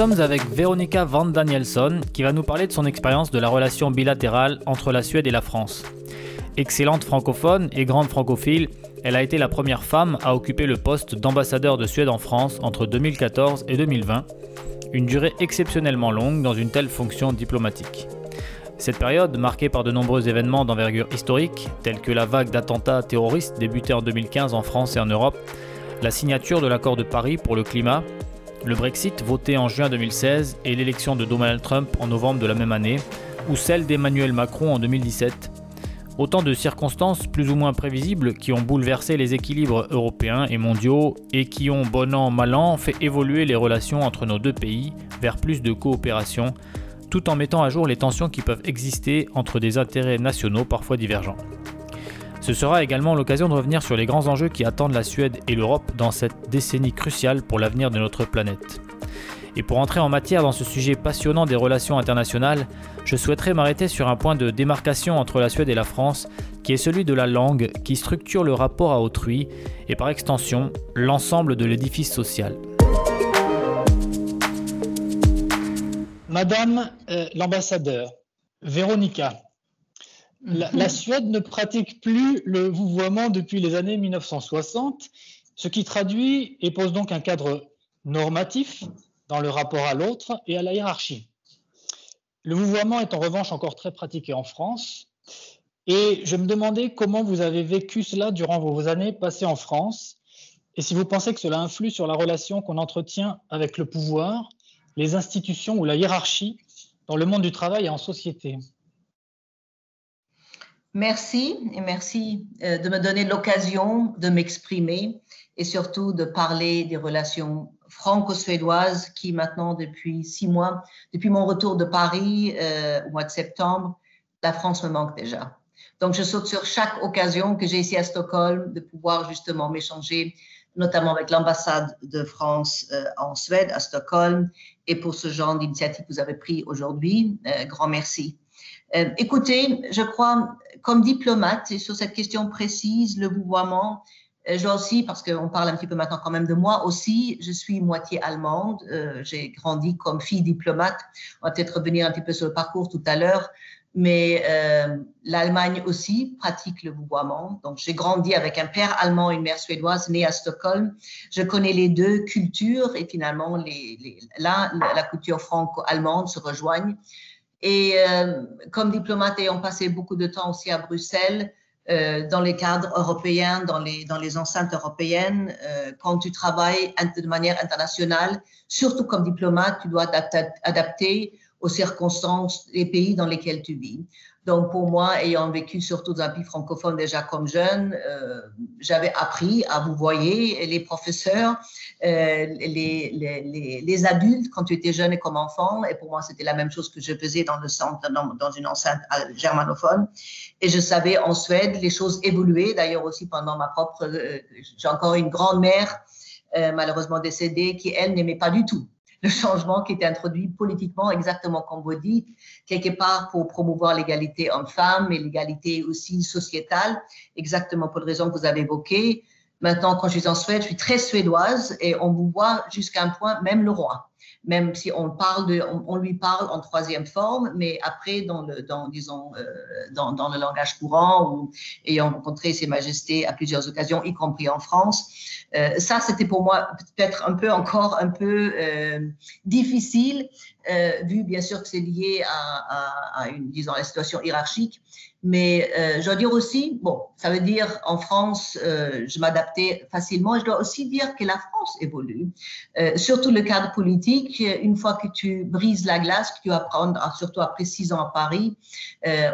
sommes avec Veronica Van Danielson qui va nous parler de son expérience de la relation bilatérale entre la Suède et la France. Excellente francophone et grande francophile, elle a été la première femme à occuper le poste d'ambassadeur de Suède en France entre 2014 et 2020, une durée exceptionnellement longue dans une telle fonction diplomatique. Cette période, marquée par de nombreux événements d'envergure historique, tels que la vague d'attentats terroristes débutée en 2015 en France et en Europe, la signature de l'accord de Paris pour le climat, le Brexit voté en juin 2016 et l'élection de Donald Trump en novembre de la même année, ou celle d'Emmanuel Macron en 2017, Autant de circonstances plus ou moins prévisibles qui ont bouleversé les équilibres européens et mondiaux et qui ont, bon an, mal an, fait évoluer les relations entre nos deux pays vers plus de coopération, tout en mettant à jour les tensions qui peuvent exister entre des intérêts nationaux parfois divergents. Ce sera également l'occasion de revenir sur les grands enjeux qui attendent la Suède et l'Europe dans cette décennie cruciale pour l'avenir de notre planète. Et pour entrer en matière dans ce sujet passionnant des relations internationales, je souhaiterais m'arrêter sur un point de démarcation entre la Suède et la France, qui est celui de la langue qui structure le rapport à autrui et par extension l'ensemble de l'édifice social. Madame euh, l'ambassadeur, Véronica, la, la, Suède ne pratique plus le vouvoiement depuis les années 1960, ce qui traduit et pose donc un cadre normatif dans le rapport à l'autre et à la hiérarchie. Le vouvoiement est en revanche encore très pratiqué en France. Et je me demandais comment vous avez vécu cela durant vos années passées en France et si vous pensez que cela influe sur la relation qu'on entretient avec le pouvoir, les institutions ou la hiérarchie dans le monde du travail et en société. Merci et merci euh, de me donner l'occasion de m'exprimer et surtout de parler des relations franco-suédoises qui maintenant, depuis six mois, depuis mon retour de Paris euh, au mois de septembre, la France me manque déjà. Donc, je saute sur chaque occasion que j'ai ici à Stockholm de pouvoir justement m'échanger, notamment avec l'ambassade de France euh, en Suède, à Stockholm, et pour ce genre d'initiative que vous avez pris aujourd'hui. Euh, grand merci. Euh, écoutez, je crois, comme diplomate, et sur cette question précise, le vouvoiement, euh, je aussi, parce qu'on parle un petit peu maintenant quand même de moi aussi, je suis moitié allemande. Euh, j'ai grandi comme fille diplomate. On va peut-être revenir un petit peu sur le parcours tout à l'heure. Mais euh, l'Allemagne aussi pratique le vouvoiement. Donc, j'ai grandi avec un père allemand et une mère suédoise née à Stockholm. Je connais les deux cultures et finalement, là, la culture franco-allemande se rejoignent. Et euh, comme diplomate ayant passé beaucoup de temps aussi à Bruxelles, euh, dans les cadres européens, dans les, dans les enceintes européennes, euh, quand tu travailles de manière internationale, surtout comme diplomate, tu dois t'adapter aux circonstances des pays dans lesquels tu vis. Donc, pour moi, ayant vécu surtout dans un pays francophone déjà comme jeune, euh, j'avais appris à vous voyez, les professeurs, euh, les, les, les, adultes quand tu étais jeune et comme enfant. Et pour moi, c'était la même chose que je faisais dans le centre, dans, dans une enceinte germanophone. Et je savais en Suède, les choses évoluaient. D'ailleurs, aussi pendant ma propre, euh, j'ai encore une grand-mère, euh, malheureusement décédée, qui, elle, n'aimait pas du tout le changement qui était introduit politiquement, exactement comme vous dites, quelque part pour promouvoir l'égalité homme-femme et l'égalité aussi sociétale, exactement pour les raisons que vous avez évoquées. Maintenant, quand je suis en Suède, je suis très suédoise et on vous voit jusqu'à un point, même le roi même si on parle de, on, lui parle en troisième forme, mais après dans le, dans, disons, euh, dans, dans, le langage courant ou ayant rencontré Ses Majestés à plusieurs occasions, y compris en France, euh, ça c'était pour moi peut-être un peu encore un peu euh, difficile, euh, vu bien sûr que c'est lié à, à, à, une, disons, la situation hiérarchique. Mais euh, je dois dire aussi, bon, ça veut dire en France, euh, je m'adaptais facilement. Et je dois aussi dire que la France évolue. Euh, surtout le cadre politique, une fois que tu brises la glace, que tu vas prendre, surtout après six ans à Paris,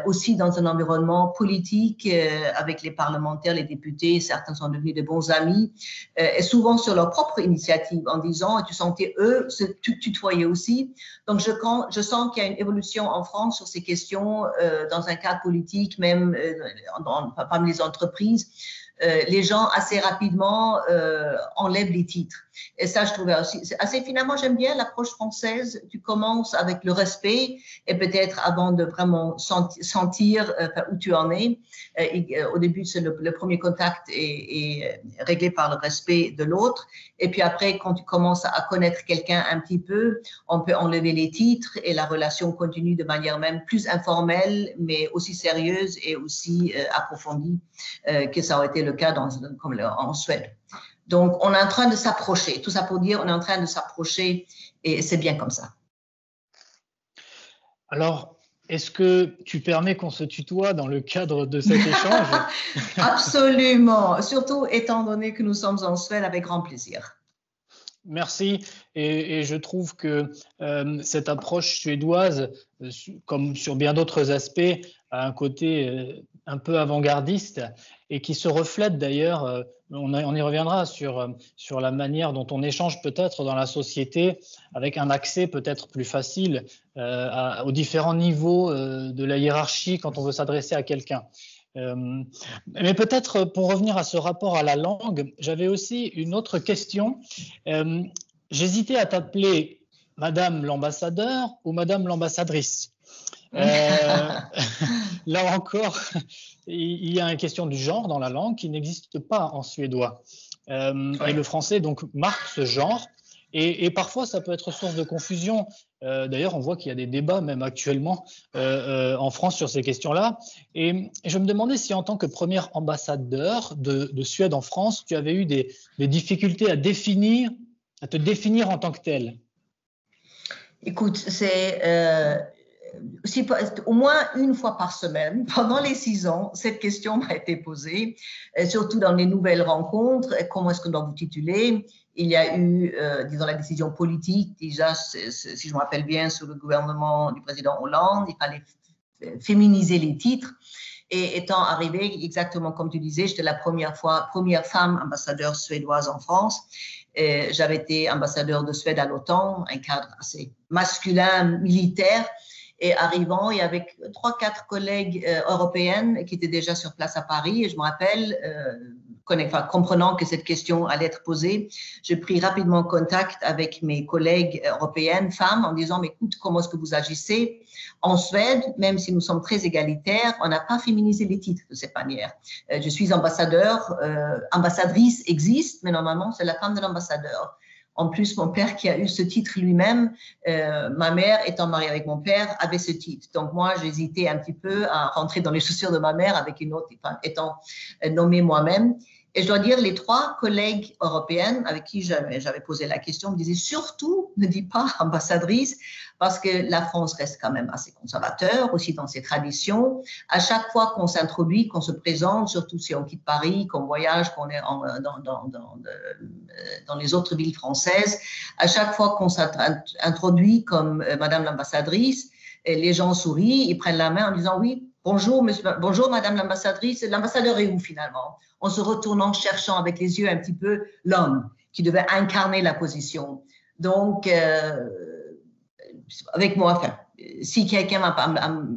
aussi dans un environnement politique avec les parlementaires, les députés, certains sont devenus de bons amis, et souvent sur leur propre initiative en disant, tu sentais eux se tutoyer aussi. Donc je sens qu'il y a une évolution en France sur ces questions dans un cadre politique même euh, parmi les entreprises. euh, les gens assez rapidement euh, enlèvent les titres. Et ça, je trouvais aussi assez finalement, j'aime bien l'approche française. Tu commences avec le respect et peut-être avant de vraiment sentir euh, où tu en es. au début, c'est le, premier contact est, réglé par le respect de l'autre. Et puis après, quand tu commences à connaître quelqu'un un petit peu, on peut enlever les titres et la relation continue de manière même plus informelle, mais aussi sérieuse et aussi approfondie que ça aurait été le cas dans, comme en Suède. Donc, on est en train de s'approcher. Tout ça pour dire, on est en train de s'approcher et c'est bien comme ça. Alors, est-ce que tu permets qu'on se tutoie dans le cadre de cet échange? Absolument, surtout étant donné que nous sommes en Suède avec grand plaisir. Merci. Et, je trouve que euh, cette approche suédoise, euh, comme sur bien d'autres aspects, a un côté euh, un peu avant-gardiste et qui se reflète d'ailleurs, euh, on, y reviendra sur, euh, sur la manière dont on échange peut-être dans la société avec un accès peut-être plus facile euh, aux différents niveaux de la hiérarchie quand on veut s'adresser à quelqu'un. mais peut-être pour revenir à ce rapport à la langue, j'avais aussi une autre question. J'hésitais à t'appeler Madame l'ambassadeur ou Madame l'ambassadrice. Euh, là encore, il y a une question du genre dans la langue qui n'existe pas en suédois. Euh, et le français donc marque ce genre. Et, parfois, ça peut être source de confusion. Euh, d'ailleurs, on voit qu'il y a des débats, même actuellement, en France sur ces questions-là. Et, je me demandais si, en tant que premier ambassadeur de, Suède en France, tu avais eu des, des, difficultés à définir, à te définir en tant que tel. Écoute, c'est au moins une fois par semaine, pendant les six ans, cette question m'a été posée, surtout dans les nouvelles rencontres. Comment est-ce qu'on doit vous tituler Il y a eu, euh, disons, la décision politique, déjà, si je me rappelle bien, sous le gouvernement du président Hollande, il fallait féminiser les titres. Et étant arrivée, exactement comme tu disais, j'étais la première fois, première femme ambassadeur suédoise en France. J'avais été ambassadeur de Suède à l'OTAN, un cadre assez masculin, militaire. Et arrivant, y avait trois, quatre collègues euh, européennes qui étaient déjà sur place à Paris. Et je me rappelle, euh, comprenant que cette question allait être posée, j'ai pris rapidement contact avec mes collègues européennes, femmes, en disant, mais écoute, comment est-ce que vous agissez En Suède, même si nous sommes très égalitaires, on n'a pas féminisé les titres de cette manière. Euh, je suis ambassadeur, ambassadrice existe, mais normalement, c'est la femme de l'ambassadeur. En plus, mon père qui a eu ce titre lui-même, euh, ma mère étant mariée avec mon père, avait ce titre. Donc moi, j'hésitais un petit peu à rentrer dans les chaussures de ma mère avec une autre, étant nommée moi-même. Et je dois dire, les trois collègues européennes avec qui j'avais posé la question me disaient surtout ne dis pas ambassadrice, parce que la France reste quand même assez conservateur aussi dans ses traditions. À chaque fois qu'on s'introduit, qu'on se présente, surtout si on quitte Paris, qu'on voyage, qu'on est dans, dans, les autres villes françaises, à chaque fois qu'on s'introduit comme euh, Madame l'ambassadrice, les gens sourient, ils prennent la main en disant oui, bonjour, Madame l'ambassadrice, l'ambassadeur est où finalement? En se retournant, cherchant avec les yeux un petit peu l'homme qui devait incarner la position. Donc, euh, avec moi, enfin, si quelqu'un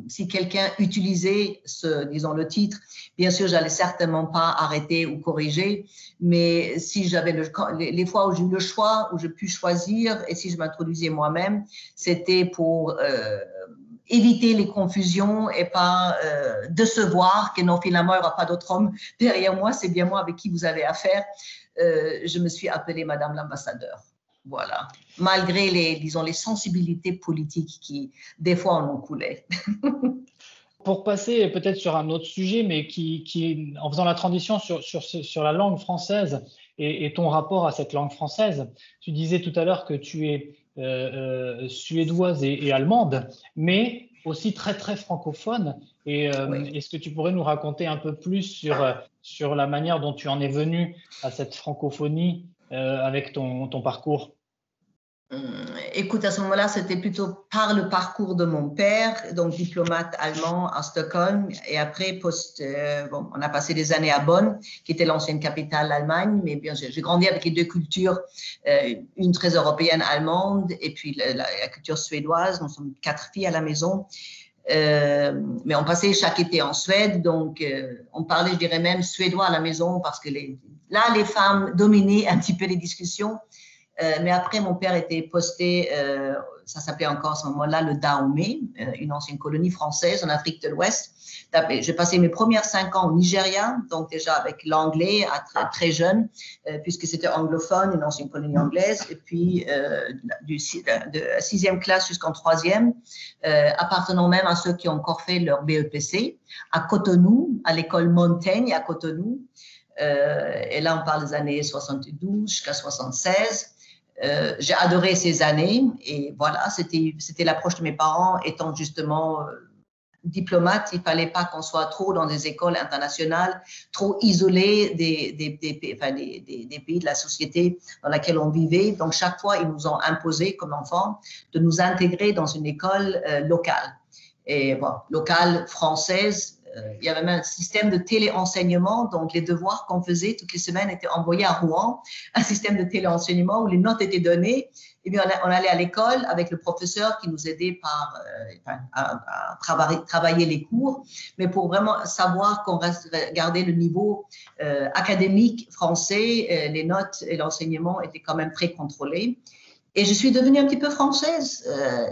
si quelqu'un utilisait ce, disons, le titre, bien sûr, j'allais certainement pas arrêter ou corriger, mais si j'avais le, les, fois où j'ai eu le choix, où je pu choisir, et si je m'introduisais moi-même, c'était pour euh, éviter les confusions et pas euh, décevoir que non, finalement, il n'y aura pas d'autre homme derrière moi, c'est bien moi avec qui vous avez affaire. Euh, je me suis appelée Madame l'ambassadeur. Voilà. Malgré les, disons, les sensibilités politiques qui, des fois, en ont coulé. Pour passer peut-être sur un autre sujet, mais qui, qui en faisant la transition sur, sur, sur la langue française et, ton rapport à cette langue française, tu disais tout à l'heure que tu es suédoise et, allemande, mais aussi très très francophone. Et euh, est-ce que tu pourrais nous raconter un peu plus sur, sur la manière dont tu en es venu à cette francophonie avec ton, ton parcours? Écoute, à ce moment-là, c'était plutôt par le parcours de mon père, donc diplomate allemand à Stockholm, et après, post, euh, bon, on a passé des années à Bonn, qui était l'ancienne capitale d'Allemagne, mais bien j'ai grandi avec les deux cultures, euh, une très européenne allemande, et puis la, culture suédoise. Nous sommes quatre filles à la maison. mais on passait chaque été en Suède, donc on parlait, je dirais même, suédois à la maison parce que là, les femmes dominaient un petit peu les discussions. Mais après, mon père était posté ça s'appelait encore à ce moment-là le Dahomey, euh, une ancienne colonie française en Afrique de l'Ouest. J'ai passé mes premières cinq ans au Nigeria, donc déjà avec l'anglais à très, jeune, euh, puisque c'était anglophone, une ancienne colonie anglaise, et puis euh, du, de sixième classe jusqu'en troisième, appartenant même à ceux qui ont encore fait leur BEPC, à Cotonou, à l'école Montaigne à Cotonou. et là, on parle des années 72 jusqu'à 76. Euh, j'ai adoré ces années et voilà, c'était, l'approche de mes parents étant justement euh, diplomate. Il fallait pas qu'on soit trop dans des écoles internationales, trop isolés des, pays de la société dans laquelle on vivait. Donc, chaque fois, ils nous ont imposé comme enfants de nous intégrer dans une école euh, locale. Et bon, locale française, il y avait même un système de téléenseignement, donc les devoirs qu'on faisait toutes les semaines étaient envoyés à Rouen, un système de téléenseignement où les notes étaient données. Et bien, on, allait à l'école avec le professeur qui nous aidait par, euh, à, travailler, travailler, les cours, mais pour vraiment savoir qu'on gardait le niveau euh, académique français, les notes et l'enseignement étaient quand même très contrôlés. Et je suis devenue un petit peu française,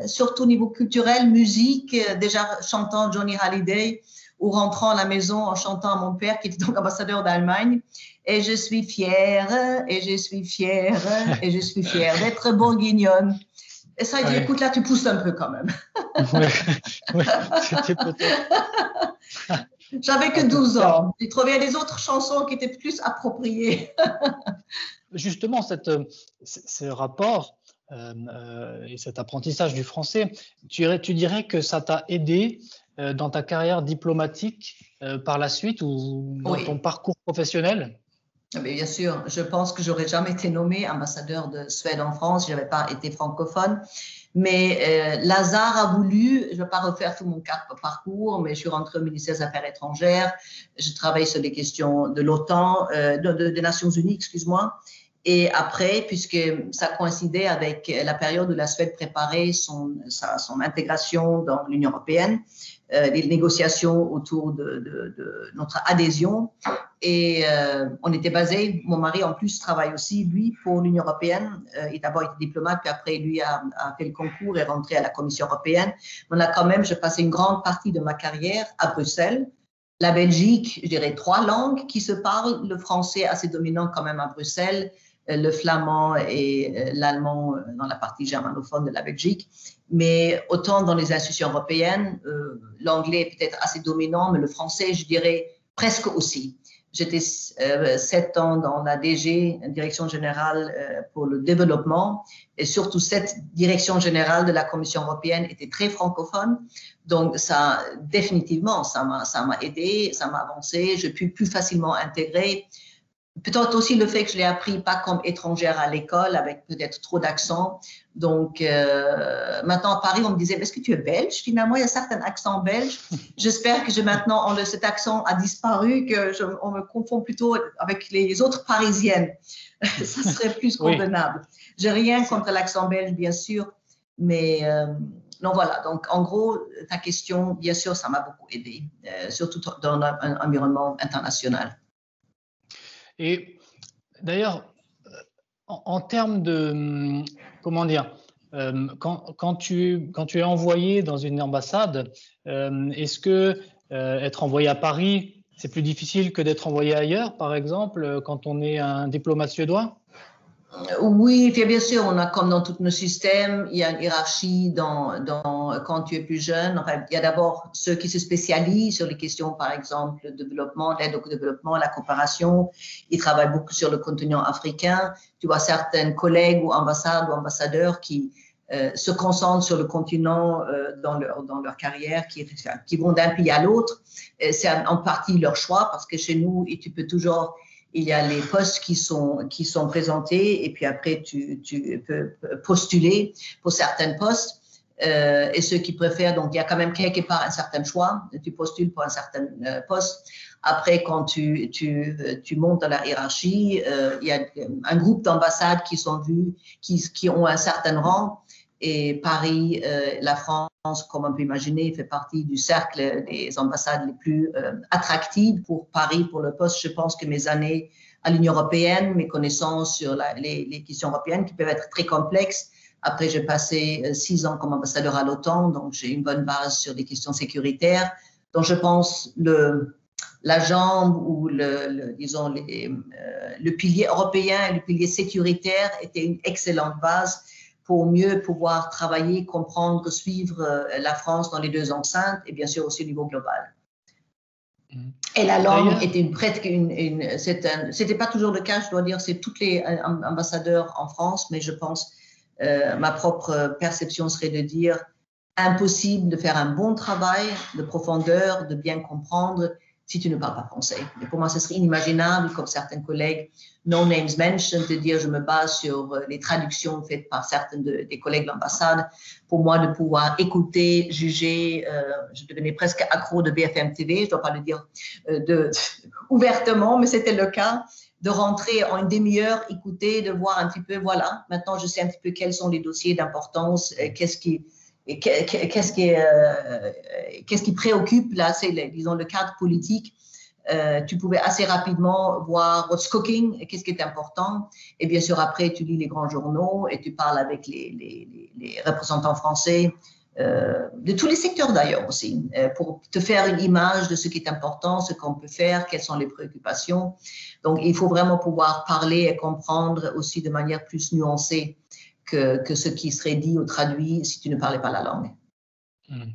surtout au niveau culturel, musique, déjà chantant Johnny Hallyday, ou rentrant à la maison en chantant à mon père, qui était donc ambassadeur d'Allemagne. Et je suis fière, et je suis fière, et je suis fière d'être bourguignonne. Et ça, il dit, écoute, là, tu pousses un peu quand même. c'était peut-être. J'avais que 12 ans. J'ai trouvé des autres chansons qui étaient plus appropriées. Justement, cette, ce rapport euh, euh, et cet apprentissage du français, tu, tu dirais que ça t'a aidé dans ta carrière diplomatique euh, par la suite ou dans ton parcours professionnel? Ah, Bien sûr, je pense que j'aurais jamais été nommé ambassadeur de Suède en France si je n'avais pas été francophone. Mais euh, Lazare a voulu, je ne vais pas refaire tout mon parcours, mais je suis rentrée au ministère des Affaires étrangères, je travaille sur les questions de l'OTAN, des Nations Unies, excuse-moi. Et après, puisque ça coïncidait avec la période où la Suède préparait son, son intégration dans l'Union européenne, euh, les négociations autour de, notre adhésion. Et euh, on était basé, mon mari en plus travaille aussi, lui, pour l'Union européenne. Euh, il d'abord été diplomate, puis après, lui a, fait le concours et rentré à la Commission européenne. On a quand même, je passé une grande partie de ma carrière à Bruxelles. La Belgique, je dirais trois langues qui se parlent, le français assez dominant quand même à Bruxelles, le flamand et l'allemand dans la partie germanophone de la Belgique. Mais autant dans les institutions européennes, euh, l'anglais est peut-être assez dominant, mais le français, je dirais presque aussi. J'étais euh, sept ans dans la DG, Direction générale euh, pour le développement, et surtout cette direction générale de la Commission européenne était très francophone. Donc, ça, définitivement, ça m'a, aidé, ça m'a avancé. J'ai pu plus facilement intégrer Peut-être aussi le fait que je l'ai appris pas comme étrangère à l'école, avec peut-être trop d'accent. Donc, euh, maintenant à Paris, on me disait, est-ce que tu es belge? Finalement, il y a certains accents belges. J'espère que maintenant, cet accent a disparu, que on me confond plutôt avec les autres parisiennes. Ça serait plus convenable. J'ai rien contre l'accent belge, bien sûr, mais euh, non, voilà. Donc, en gros, ta question, bien sûr, ça m'a beaucoup aidé, euh, surtout dans un environnement international. Et d'ailleurs, euh, en, termes de, hum, comment dire, euh, quand, tu, quand tu es envoyé dans une ambassade, euh, est-ce que être envoyé à Paris, c'est plus difficile que d'être envoyé ailleurs, par exemple, quand on est un diplomate suédois oui, bien sûr, on a comme dans tous nos systèmes, il y a une hiérarchie dans, dans quand tu es plus jeune. il y a d'abord ceux qui se spécialisent sur les questions, par exemple, le développement, l'aide au développement, la coopération. Ils travaillent beaucoup sur le continent africain. Tu vois certains collègues ou ambassades ou ambassadeurs qui euh, se concentrent sur le continent euh, dans, leur, dans leur carrière, qui, qui vont d'un pays à l'autre. C'est en partie leur choix parce que chez nous, et tu peux toujours il y a les postes qui sont, qui sont présentés et puis après, tu, tu peux postuler pour certains postes. Euh, et ceux qui préfèrent, donc il y a quand même quelque part un certain choix, tu postules pour un certain euh, poste. Après, quand tu, montes dans la hiérarchie, euh, il y a un groupe d'ambassades qui sont vus, qui, ont un certain rang. Et Paris, la France, comme on peut imaginer, fait partie du cercle des ambassades les plus attractives pour Paris, pour le poste. Je pense que mes années à l'Union européenne, mes connaissances sur les, questions européennes qui peuvent être très complexes. Après, j'ai passé six ans comme ambassadeur à l'OTAN, donc j'ai une bonne base sur des questions sécuritaires. Donc, je pense le, la jambe ou le, disons les, euh, le pilier européen et le pilier sécuritaire étaient une excellente base pour mieux pouvoir travailler, comprendre, suivre euh, la France dans les deux enceintes et bien sûr aussi au niveau global. Mm. Et la langue était une prête, une, une c'était pas toujours le cas, je dois dire, c'est tous les ambassadeurs en France, mais je pense, euh, ma propre perception serait de dire impossible de faire un bon travail de profondeur, de bien comprendre si tu ne parles pas français. Pour moi, ce serait inimaginable, comme certains collègues, no names mentioned, de dire je me base sur euh, les traductions faites par certains des collègues de l'ambassade. Pour moi, de pouvoir écouter, juger, euh, je devenais presque accro de BFM TV, je ne dois pas le dire euh, ouvertement, mais c'était le cas de rentrer en une demi-heure, écouter, de voir un petit peu, voilà, maintenant je sais un petit peu quels sont les dossiers d'importance, qu'est-ce qui, qu'est-ce qui, euh, qu'est-ce qui préoccupe là, c'est disons le cadre politique. Euh, tu pouvais assez rapidement voir what's cooking, qu'est-ce qui est important. Et bien sûr, après, tu lis les grands journaux et tu parles avec les représentants français, euh, de tous les secteurs d'ailleurs aussi, euh, pour te faire une image de ce qui est important, ce qu'on peut faire, quelles sont les préoccupations. Donc, il faut vraiment pouvoir parler et comprendre aussi de manière plus nuancée que, ce qui serait dit ou traduit si tu ne parlais pas la langue. Hmm.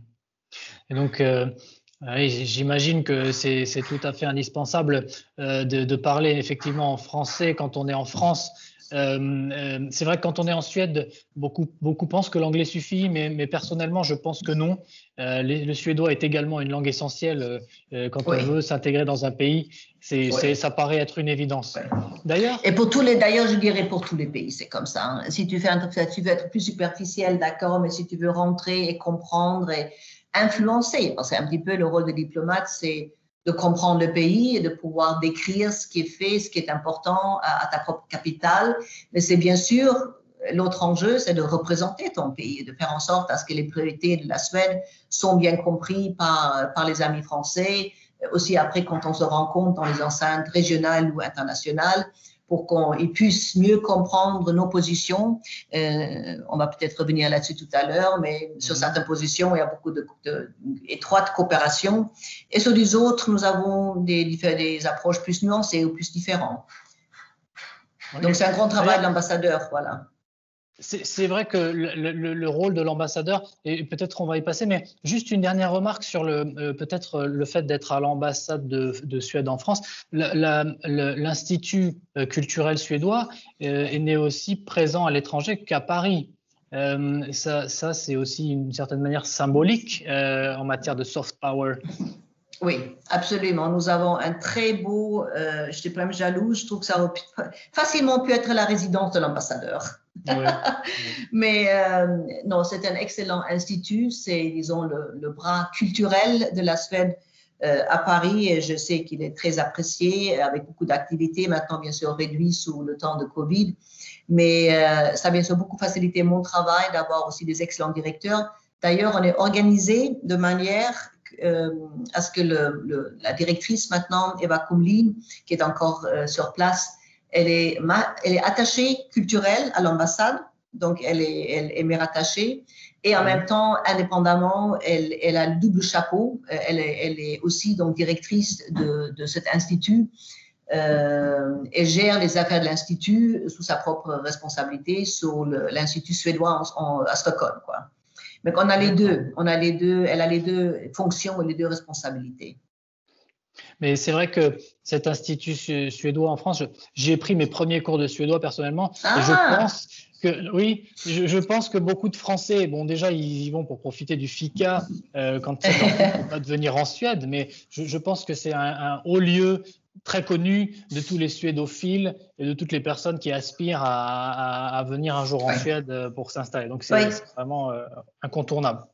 Et donc, euh, j'imagine que c'est tout à fait indispensable de, parler effectivement en français quand on est en France c'est vrai que quand on est en Suède, beaucoup, beaucoup pensent que l'anglais suffit, mais, mais, personnellement, je pense que non. Euh, le suédois est également une langue essentielle quand on veut s'intégrer dans un pays. C'est, ça paraît être une évidence. D'ailleurs. Et pour tous les, d'ailleurs, je dirais pour tous les pays, c'est comme ça. Hein. Si tu fais un, tu veux être plus superficiel, d'accord, mais si tu veux rentrer et comprendre et influencer, parce que c'est un petit peu le rôle de diplomate, c'est de comprendre le pays et de pouvoir décrire ce qui est fait, ce qui est important à, ta propre capitale. Mais c'est bien sûr, l'autre enjeu, c'est de représenter ton pays et de faire en sorte à ce que les priorités de la Suède sont bien comprises par, par les amis français. Aussi après, quand on se rencontre dans les enceintes régionales ou internationales, pour qu'ils puissent mieux comprendre nos positions. Euh, on va peut-être revenir là-dessus tout à l'heure, mais sur mhm. certaines positions, il y a beaucoup d'étroite de, coopération. Et sur les autres, nous avons des, des approches plus nuancées ou plus différentes. Donc, c'est un grand travail de l'ambassadeur, voilà. C'est vrai que le, rôle de l'ambassadeur, et peut-être on va y passer, mais juste une dernière remarque sur le euh, peut-être le fait d'être à l'ambassade de, Suède en France. L'Institut euh, culturel suédois euh, est né aussi présent à l'étranger qu'à Paris. ça, c'est aussi une certaine manière symbolique en matière de soft power. Oui, absolument. Nous avons un très beau, je suis même jalouse, je trouve que ça aurait facilement pu être la résidence de l'ambassadeur. Mais euh, non, c'est un excellent institut. C'est, disons, le, bras culturel de la Suède euh, à Paris. Et je sais qu'il est très apprécié avec beaucoup d'activités. Maintenant, bien sûr, réduit sous le temps de Covid. Mais euh, ça a bien sûr beaucoup facilité mon travail d'avoir aussi des excellents directeurs. D'ailleurs, on est organisé de manière à ce que la directrice maintenant, Eva Kumlin, qui est encore sur place, elle est, elle est attachée culturelle à l'ambassade, donc elle est, elle, est rattachée. Et en même temps, indépendamment, elle, elle, a le double chapeau. Elle est, elle est aussi donc directrice de, de cet institut. Euh, et gère les affaires de l'institut sous sa propre responsabilité sur l'institut suédois à Stockholm. Quoi. Mais on a les deux, on a les deux, elle a les deux fonctions et les deux responsabilités. Mais c'est vrai que cet institut suédois en France, j'ai pris mes premiers cours de suédois personnellement. Et je ah! pense que, oui, je, pense que beaucoup de Français, bon, déjà, ils y vont pour profiter du FICA euh, quand ils vont de venir en Suède, mais je, pense que c'est un, haut lieu très connu de tous les suédophiles et de toutes les personnes qui aspirent à, venir un jour en Suède pour s'installer. Donc, c'est vraiment euh, incontournable.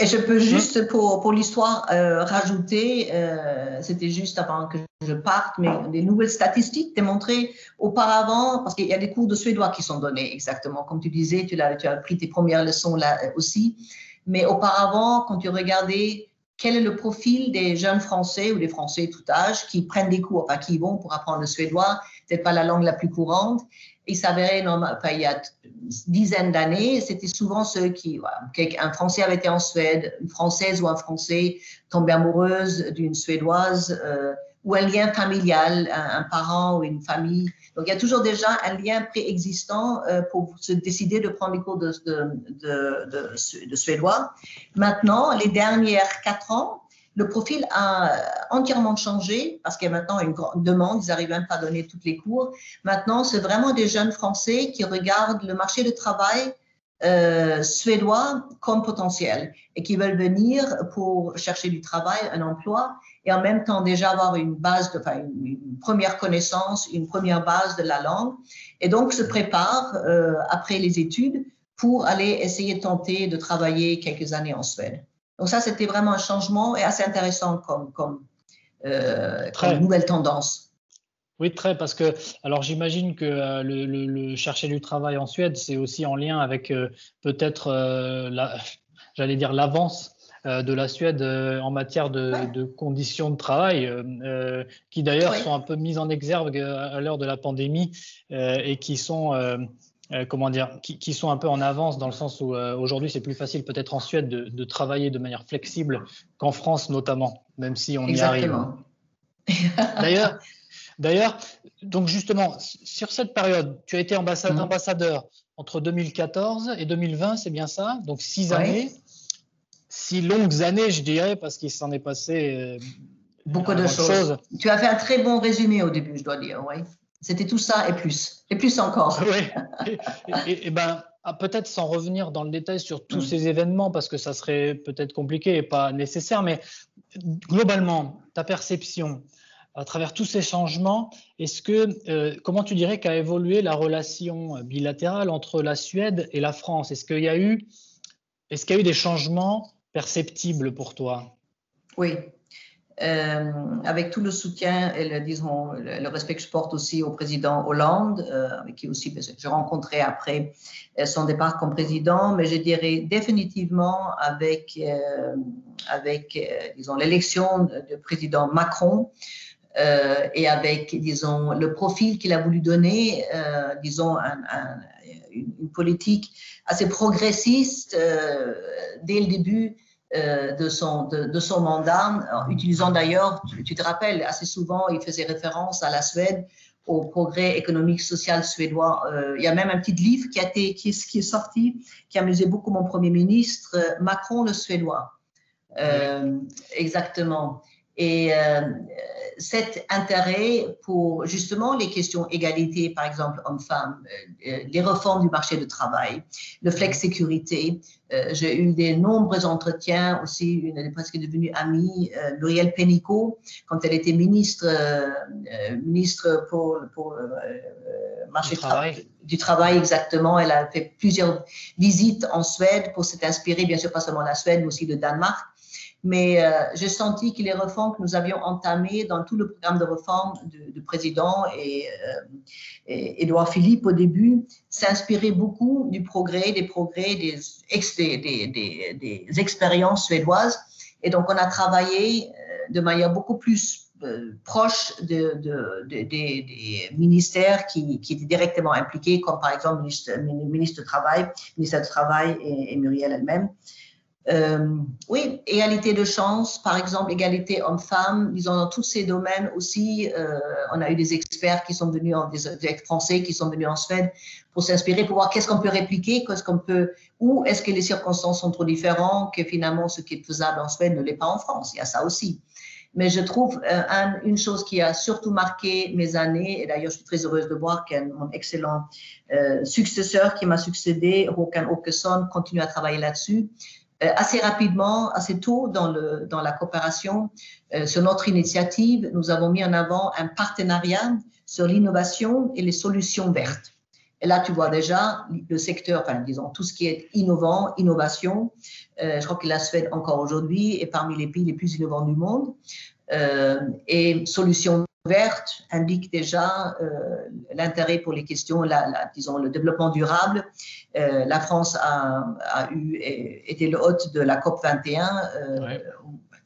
Et je peux juste, pour, pour l'histoire, euh, rajouter, euh, c'était juste avant que je parte, mais des nouvelles statistiques démontraient auparavant, parce qu'il y a des cours de suédois qui sont donnés exactement, comme tu disais, tu, as, tu as pris tes premières leçons là euh, aussi, mais auparavant, quand tu regardais quel est le profil des jeunes Français ou des Français de tout âge qui prennent des cours, enfin qui vont pour apprendre le suédois, peut-être pas la langue la plus courante, il s'avérait, enfin, il y a une dizaine d'années, c'était souvent ceux qui, un Français avait été en Suède, une Française ou un Français tombé amoureuse d'une Suédoise, euh, ou un lien familial, un, parent ou une famille. Donc, il y a toujours déjà un lien préexistant euh, pour se décider de prendre des cours de, de, de, de suédois. Maintenant, les dernières quatre ans, le profil a entièrement changé parce qu'il y a maintenant une grande demande, ils n'arrivent même pas à donner toutes les cours. Maintenant, c'est vraiment des jeunes Français qui regardent le marché du travail euh, suédois comme potentiel et qui veulent venir pour chercher du travail, un emploi et en même temps déjà avoir une base, de, enfin, une, première connaissance, une première base de la langue et donc se préparent euh, après les études pour aller essayer de tenter de travailler quelques années en Suède. Donc ça, c'était vraiment un changement et assez intéressant comme, comme, euh, nouvelle tendance. Oui, très, parce que, alors j'imagine que euh, le, chercher du travail en Suède, c'est aussi en lien avec euh, peut-être, j'allais dire, l'avance de la Suède en matière de, conditions de travail, qui d'ailleurs sont un peu mises en exergue à l'heure de la pandémie et qui sont euh, comment dire, qui, sont un peu en avance dans le sens où euh, aujourd'hui c'est plus facile peut-être en Suède de, travailler de manière flexible qu'en France notamment, même si on y arrive. D'ailleurs, d'ailleurs, donc justement sur cette période, tu as été ambassadeur, mm-hmm. ambassadeur entre 2014 et 2020, c'est bien ça? Donc six années, six longues années, je dirais, parce qu'il s'en est passé euh, beaucoup de choses. Tu as fait un très bon résumé au début, je dois dire, oui. C'était tout ça et plus, et plus encore. Oui. Et, ben, ah, peut-être sans revenir dans le détail sur tous mm. ces événements, parce que ça serait peut-être compliqué et pas nécessaire, mais globalement, ta perception à travers tous ces changements, est-ce que euh, comment tu dirais qu'a évolué la relation bilatérale entre la Suède et la France? Est-ce qu'il y a eu, est-ce qu'il y a eu des changements perceptibles pour toi? Oui, euh, avec tout le soutien et le, disons, le, respect que je porte aussi au président Hollande, euh, avec qui aussi j'ai rencontré après euh, son départ comme président, mais je dirais définitivement avec, avec disons, l'élection du président Macron et avec, disons, le profil qu'il a voulu donner, disons, une politique assez progressiste dès le début euh, de, son, de, son mandat, utilisant d'ailleurs, tu, te rappelles, assez souvent, il faisait référence à la Suède, au progrès économique social suédois. Euh, il y a même un petit livre qui, a été, qui, est, qui est sorti, qui a amusé beaucoup mon Premier ministre, Macron le Suédois. Euh, exactement. Et cet intérêt pour justement les questions égalité, par exemple, hommes-femmes, euh, euh, les réformes du marché du travail, le flex-sécurité. Euh, j'ai eu des nombreux entretiens aussi, une est presque devenue amie, Muriel Pénicaud, quand elle était ministre, ministre pour, pour le marché du travail. du travail, exactement. Elle a fait plusieurs visites en Suède pour s'inspirer, bien sûr, pas seulement la Suède, mais aussi le Danemark mais euh, j'ai senti que les réformes que nous avions entamées dans tout le programme de réforme du, président et, Édouard Philippe au début s'inspiraient beaucoup du progrès, des progrès des, expériences suédoises. Et donc, on a travaillé euh, de manière beaucoup plus euh, proche de, des ministères qui, étaient directement impliqués, comme par exemple le ministre, ministre du Travail, ministère du Travail et Muriel elle-même. Euh, oui, égalité de chance, par exemple, égalité homme-femme, disons dans tous ces domaines aussi, euh, on a eu des experts qui sont venus, en, des, Français qui sont venus en Suède pour s'inspirer, pour voir qu'est-ce qu'on peut répliquer, qu'est-ce qu'on peut, ou est-ce que les circonstances sont trop différentes, que finalement ce qui est faisable en Suède ne l'est pas en France. Il y a ça aussi. Mais je trouve euh, une chose qui a surtout marqué mes années, et d'ailleurs je suis très heureuse de voir que mon excellent successeur qui m'a succédé, Håkan Åkesson, continue à travailler là-dessus, euh, assez rapidement, assez tôt dans, le, dans la coopération, euh, sur notre initiative, nous avons mis en avant un partenariat sur l'innovation et les solutions vertes. Et là, tu vois déjà le secteur, enfin, disons, tout ce qui est innovant, innovation. Euh, je crois que la Suède, encore aujourd'hui, est parmi les pays les plus innovants du monde. Euh, et solutions vertes indique déjà euh, l'intérêt pour les questions, la, disons, le développement durable. la France a, a, eu, été le hôte de la COP 21.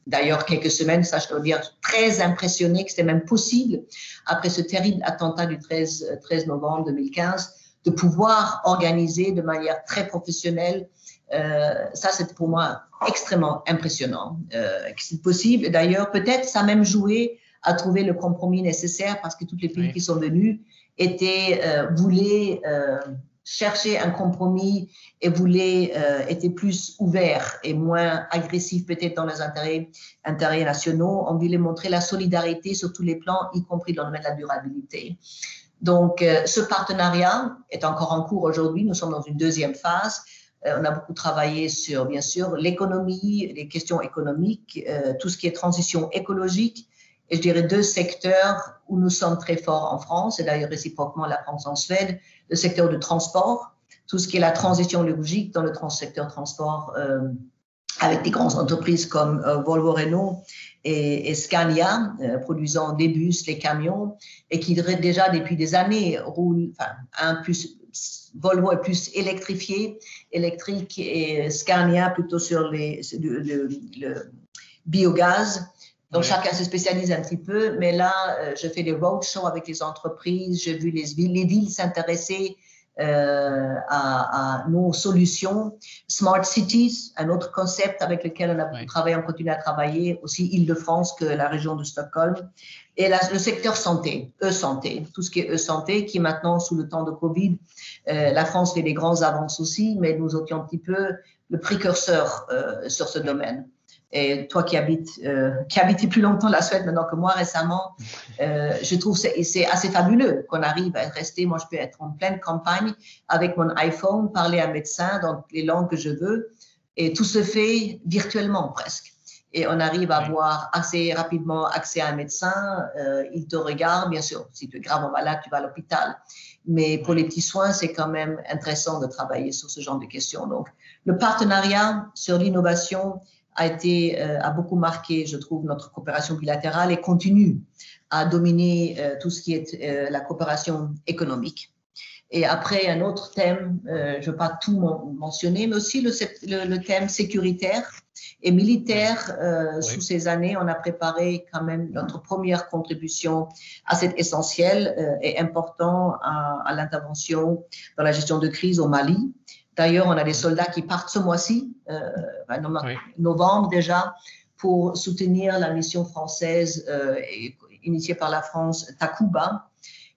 D'ailleurs, quelques semaines, ça, je dois dire, très impressionné que c'était même possible, après ce terrible attentat du 13, 13 novembre 2015, de pouvoir organiser de manière très professionnelle. Euh, ça, c'était pour moi extrêmement impressionnant euh, c'est possible. D'ailleurs, peut-être ça a même joué à trouver le compromis nécessaire parce que tous les pays qui sont venus étaient, euh, voulaient euh, chercher un compromis et voulaient, euh, étaient plus ouverts et moins agressifs peut-être dans les intérêts, intérêts nationaux. On voulait montrer la solidarité sur tous les plans, y compris dans le domaine de la durabilité. Donc, euh, ce partenariat est encore en cours aujourd'hui. Nous sommes dans une deuxième phase. On a beaucoup travaillé sur, bien sûr, l'économie, les questions économiques, tout ce qui est transition écologique. Et je dirais deux secteurs où nous sommes très forts en France, et d'ailleurs réciproquement la France en Suède, le secteur du transport, tout ce qui est la transition écologique dans le secteur transport avec des grandes entreprises comme Volvo Renault et, Scania, euh, produisant des bus, les camions, et qui déjà depuis des années roulent, enfin, un plus, Volvo est plus électrifié, électrique, et Scania plutôt sur les, le, biogaz. Donc, chacun se spécialise un petit peu, mais là, euh, je fais des roadshows avec les entreprises, j'ai vu les villes, les villes s'intéresser euh, à, nos solutions. Smart Cities, un autre concept avec lequel on a travaillé, on continue à travailler, aussi Île-de-France que la région de Stockholm. Et le secteur santé, e-santé, tout ce qui est e-santé, qui maintenant, sous le temps de Covid, euh, la France fait des grands avances aussi, mais nous étions un petit peu le précurseur euh, sur ce domaine. Et toi qui habites, euh, qui habitais plus longtemps la Suède maintenant que moi récemment, euh, je trouve c'est c'est assez fabuleux qu'on arrive à rester. Moi, je peux être en pleine campagne avec mon iPhone, parler à un médecin dans les langues que je veux, et tout se fait virtuellement presque. Et on arrive à avoir assez rapidement accès à un médecin. Euh, il te regarde, bien sûr. Si tu es gravement malade, tu vas à l'hôpital. Mais pour les petits soins, c'est quand même intéressant de travailler sur ce genre de questions. Donc, le partenariat sur l'innovation a, été, euh, a beaucoup marqué, je trouve, notre coopération bilatérale et continue à dominer euh, tout ce qui est euh, la coopération économique. Et après, un autre thème, je ne veux pas tout mentionner, mais aussi le, le, thème sécuritaire et militaire. Sous ces années, on a préparé quand même notre première contribution à cet essentiel et important à, à l'intervention dans la gestion de crise au Mali. D'ailleurs, on a des soldats qui partent ce mois-ci, euh, novembre déjà, pour soutenir la mission française euh, initiée par la France, Takuba.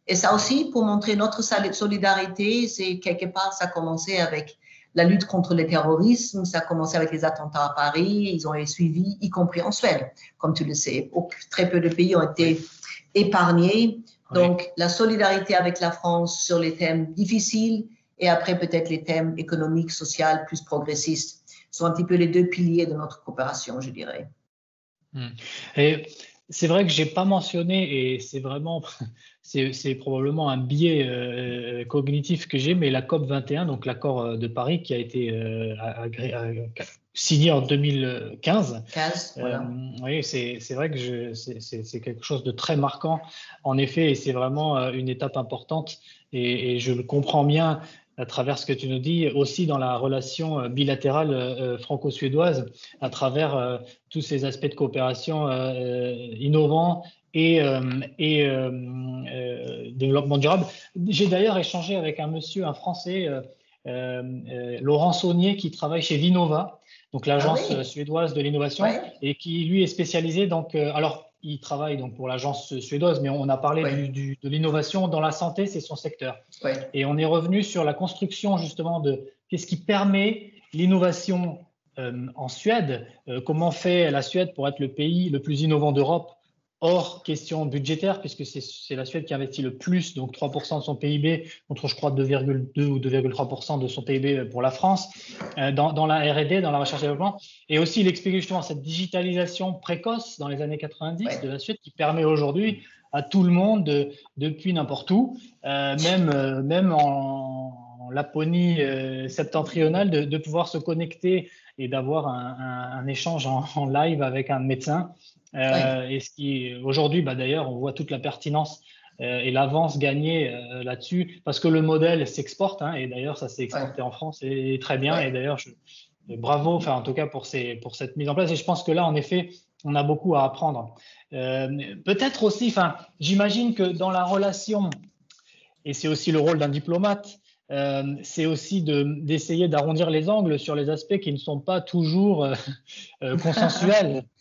Et ça aussi, pour montrer notre solidarité, c'est quelque part, ça a commencé avec la lutte contre le terrorisme, ça a commencé avec les attentats à Paris, ils ont été suivis, y compris en Suède, comme tu le sais. Très peu de pays ont été épargnés. Donc, la solidarité avec la France sur les thèmes difficiles, et après peut-être les thèmes économiques, sociaux, plus progressistes sont un petit peu les deux piliers de notre coopération, je dirais. Hmm. Et c'est vrai que j'ai pas mentionné, et c'est vraiment, c'est probablement un biais euh, cognitif que j'ai, mais la COP 21, donc l'accord euh, de Paris qui a été euh, signé en 2015. 15, voilà. oui, c'est vrai que c'est quelque chose de très marquant, en effet, et c'est vraiment une étape importante. Et, et, je le comprends bien à travers ce que tu nous dis, aussi dans la relation euh, bilatérale euh, euh, franco-suédoise, à travers tous ces aspects de coopération innovants et, et développement durable. J'ai d'ailleurs échangé avec un monsieur, un Français, Laurent Saunier, qui travaille chez Vinova, donc l'agence ah suédoise de l'innovation, et qui lui est spécialisé. Donc, alors, il travaille donc pour l'agence suédoise, mais on a parlé de l'innovation dans la santé, c'est son secteur. Et on est revenu sur la construction justement de qu'est-ce qui permet l'innovation euh, en Suède, euh, comment fait la Suède pour être le pays le plus innovant d'Europe hors question budgétaire, puisque c'est la Suède qui investit le plus, donc 3% de son PIB, contre je crois 2,2 ou 2,3% de son PIB pour la France, euh, dans, la R&D, dans la recherche et développement, et aussi il explique justement cette digitalisation précoce dans les années 90 de la Suède qui permet aujourd'hui à tout le monde, depuis n'importe où, euh, même, euh, même en, Laponie septentrionale, de, pouvoir se connecter et d'avoir un, échange en, live avec un médecin euh, et ce qui, aujourd'hui, bah, d'ailleurs, on voit toute la pertinence euh, et l'avance gagnée euh, là-dessus, parce que le modèle s'exporte, hein, et d'ailleurs, ça s'est exporté en France et, très bien. Et d'ailleurs, bravo, enfin, en tout cas, pour, ces, pour cette mise en place. Et je pense que là, en effet, on a beaucoup à apprendre. Peut-être aussi, enfin, j'imagine que dans la relation, et c'est aussi le rôle d'un diplomate, c'est aussi d'essayer d'arrondir les angles sur les aspects qui ne sont pas toujours consensuels.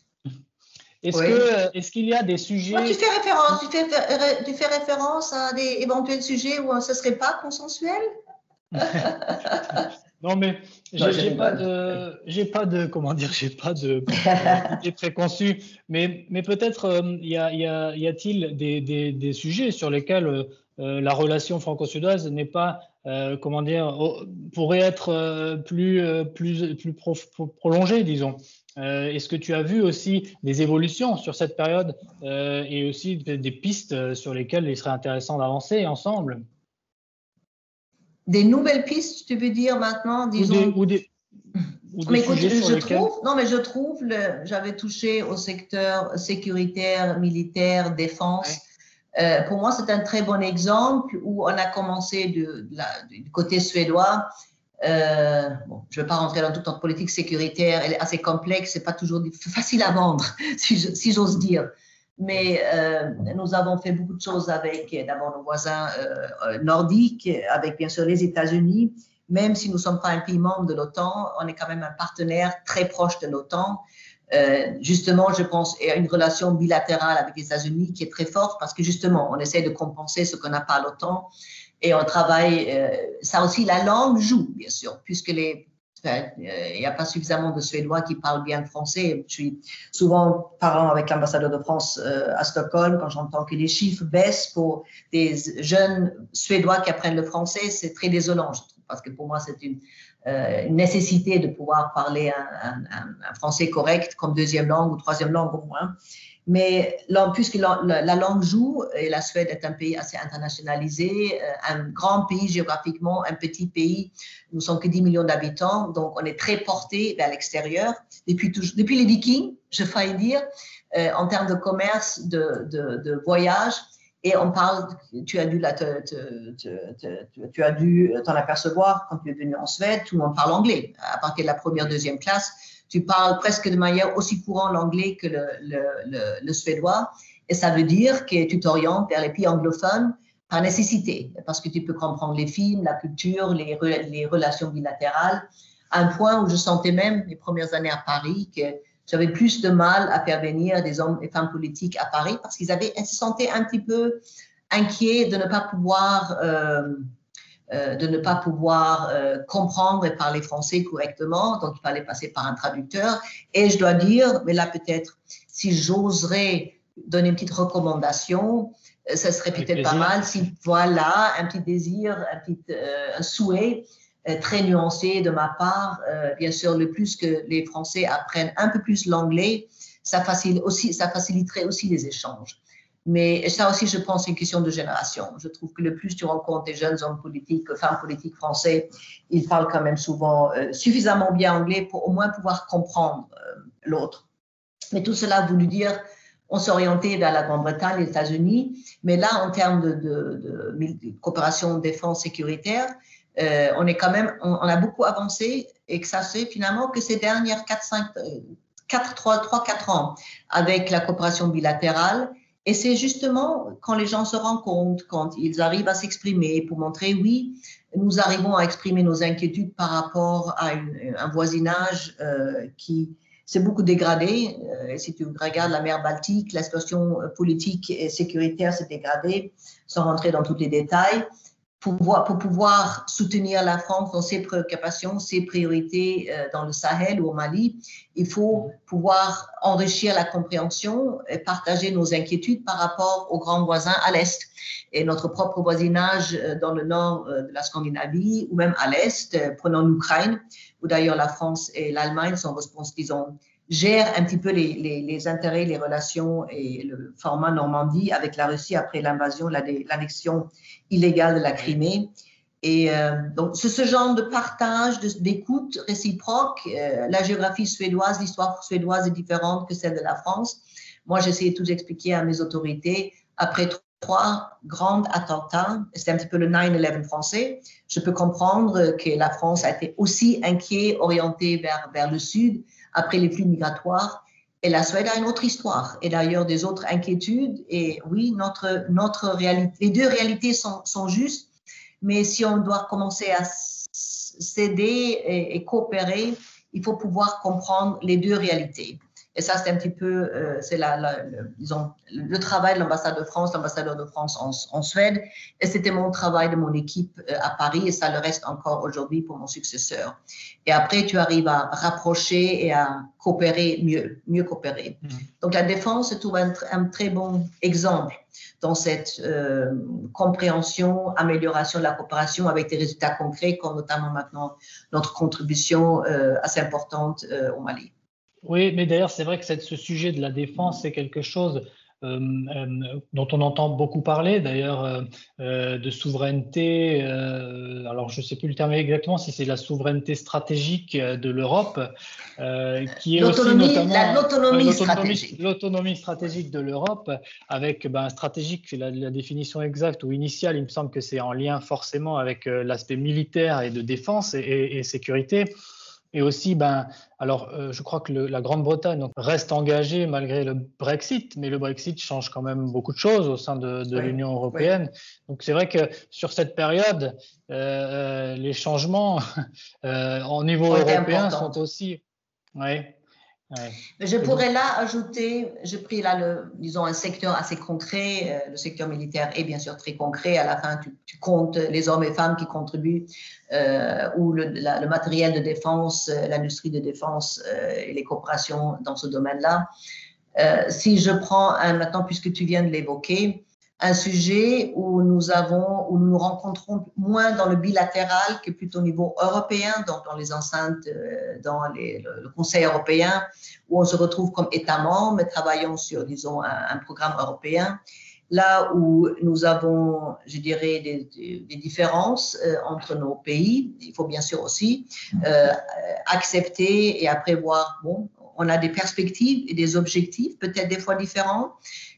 Est-ce que est-ce qu'il y a des sujets tu fais référence, tu fais, tu fais référence à des éventuels sujets où ce serait pas consensuel? Non, mais j'ai pas de, j'ai pas de, comment dire, j'ai pas de, préconçus. Mais, mais peut-être euh, y a, y a, y a-t-il des, des, des, sujets sur lesquels euh, la relation franco-suédoise n'est pas, euh, comment dire, pourrait être plus, plus, plus prolongée, disons? Euh, est-ce que tu as vu aussi des évolutions sur cette période euh, et aussi des, pistes euh, sur lesquelles il serait intéressant d'avancer ensemble? Des nouvelles pistes, tu veux dire maintenant disons... Ou des, mais je trouve, non, mais je trouve, j'avais touché au secteur sécuritaire, militaire, défense. pour moi, c'est un très bon exemple où on a commencé du côté suédois euh, bon, je ne vais pas rentrer dans toute notre politique sécuritaire, elle est assez complexe, c'est pas toujours facile à vendre, si j'ose dire. Mais euh, nous avons fait beaucoup de choses avec d'abord nos voisins euh, nordiques, avec bien sûr les États-Unis. Même si nous ne sommes pas un pays membre de l'OTAN, on est quand même un partenaire très proche de l'OTAN. justement, je pense à une relation bilatérale avec les États-Unis qui est très forte parce que justement, on essaie de compenser ce qu'on n'a pas à l'OTAN et on travaille, euh, ça aussi, la langue joue, bien sûr, puisque les, euh, il n'y a pas suffisamment de Suédois qui parlent bien le français. Je suis souvent parlant avec l'ambassadeur de France euh, à Stockholm quand j'entends que les chiffres baissent pour des jeunes Suédois qui apprennent le français. C'est très désolant, je trouve, parce que pour moi, c'est une, nécessité de pouvoir parler un, français correct comme deuxième langue ou troisième langue au moins. Mais puisque la, langue joue, et la Suède est un pays assez internationalisé, euh, un grand pays géographiquement, un petit pays, nous sommes que 10 millions d'habitants, donc on est très porté vers l'extérieur. Depuis, les Vikings, je failli dire, euh, en termes de commerce, de, voyage, et on parle, tu as dû t'en apercevoir quand tu es venu en Suède, tout le monde parle anglais. À partir de la première, deuxième classe, tu parles presque de manière aussi courante l'anglais que le, le, le, suédois. Et ça veut dire que tu t'orientes vers les pays anglophones par nécessité, parce que tu peux comprendre les films, la culture, les, les relations bilatérales. À un point où je sentais même, les premières années à Paris, que j'avais plus de mal à faire venir des hommes et femmes politiques à Paris parce qu'ils avaient, se sentaient un petit peu inquiets de ne pas pouvoir euh, de ne pas pouvoir euh, comprendre et parler français correctement, donc il fallait passer par un traducteur. Et je dois dire, mais là peut-être, si j'oserais donner une petite recommandation, euh, ça serait peut-être pas mal si voilà un petit désir, un petit un souhait très nuancé de ma part. bien sûr, le plus que les Français apprennent un peu plus l'anglais, ça, facilite aussi, ça faciliterait aussi les échanges. Mais ça aussi, je pense, c'est une question de génération. Je trouve que le plus tu rencontres des jeunes hommes politiques, femmes politiques français, ils parlent quand même souvent euh, suffisamment bien anglais pour au moins pouvoir comprendre euh, l'autre. Mais tout cela voulu dire, on s'orientait vers la Grande-Bretagne, les États-Unis, mais là, en termes de, coopération défense sécuritaire, euh, on est quand même, on, a beaucoup avancé et que ça c'est finalement que ces dernières 4, 5, 4, 3, 3, 4 ans avec la coopération bilatérale et c'est justement quand les gens se rendent compte, quand ils arrivent à s'exprimer pour montrer, oui, nous arrivons à exprimer nos inquiétudes par rapport à un voisinage euh, qui s'est beaucoup dégradé. Euh, si tu regardes la mer Baltique, la situation politique et sécuritaire s'est dégradée, sans rentrer dans tous les détails. Pour pouvoir, soutenir la France dans ses préoccupations, ses priorités euh, dans le Sahel ou au Mali, il faut pouvoir enrichir la compréhension et partager nos inquiétudes par rapport aux grands voisins à l'Est. Et notre propre voisinage euh, dans le nord euh, de la Scandinavie ou même à l'Est, prenons l'Ukraine, où d'ailleurs la France et l'Allemagne sont disons, gèrent un petit peu les, les, les, intérêts, les relations et le format Normandie avec la Russie après l'invasion, l'annexion illégale de la Crimée. Et euh, donc, c'est ce genre de partage, d'écoute réciproque. Euh, la géographie suédoise, l'histoire suédoise est différente que celle de la France. Moi, j'essayais de tout expliquer à mes autorités. Après trois grands attentats, c'est un petit peu le 9-11 français, je peux comprendre que la France a été aussi inquiète, orientée vers, vers le sud, après les flux migratoires. Et la Suède a une autre histoire et d'ailleurs des autres inquiétudes. Et oui, notre, notre réalité, les deux réalités sont, sont justes, mais si on doit commencer à s'aider et, coopérer, il faut pouvoir comprendre les deux réalités. Et ça, c'est un petit peu, euh, c'est la, le, disons, le travail de l'ambassade de France, l'ambassadeur de France en, Suède. Et c'était mon travail de mon équipe euh, à Paris et ça le reste encore aujourd'hui pour mon successeur. Et après, tu arrives à rapprocher et à coopérer mieux, mieux coopérer. Mmh. Donc, la défense se trouve un, un, très bon exemple dans cette euh, compréhension, amélioration de la coopération avec des résultats concrets, comme notamment maintenant notre contribution assez importante au Mali. Oui, mais d'ailleurs, c'est vrai que ce sujet de la défense, c'est quelque chose euh, euh, dont on entend beaucoup parler, d'ailleurs, euh, de souveraineté. alors, je ne sais plus le terme exactement, si c'est la souveraineté stratégique de l'Europe, qui est aussi notamment l'autonomie stratégique. L'autonomie stratégique de l'Europe, avec ben, stratégique, la, la, définition exacte ou initiale, il me semble que c'est en lien forcément avec l'aspect militaire et de défense et, et sécurité. Et aussi, ben, alors, euh, je crois que la Grande-Bretagne reste engagée malgré le Brexit, mais le Brexit change quand même beaucoup de choses au sein de, l'Union européenne. Donc, c'est vrai que sur cette période, euh, euh les changements euh, au niveau européen sont aussi. Ouais, je pourrais là ajouter, j'ai pris là, le, disons, un secteur assez concret. Euh, le secteur militaire est bien sûr très concret. À la fin, tu, comptes les hommes et femmes qui contribuent euh, ou le, le, matériel de défense, euh, l'industrie de défense et les coopérations dans ce domaine-là. si je prends un, maintenant, puisque tu viens de l'évoquer, un sujet où nous avons, où nous nous rencontrons moins dans le bilatéral que plutôt au niveau européen, donc dans les enceintes, euh, dans le, Conseil européen, où on se retrouve comme État membre, mais travaillons sur, disons, un, programme européen. Là où nous avons, je dirais, des, des, différences euh, entre nos pays, il faut bien sûr aussi euh, accepter et après voir, bon, on a des perspectives et des objectifs peut-être des fois différents,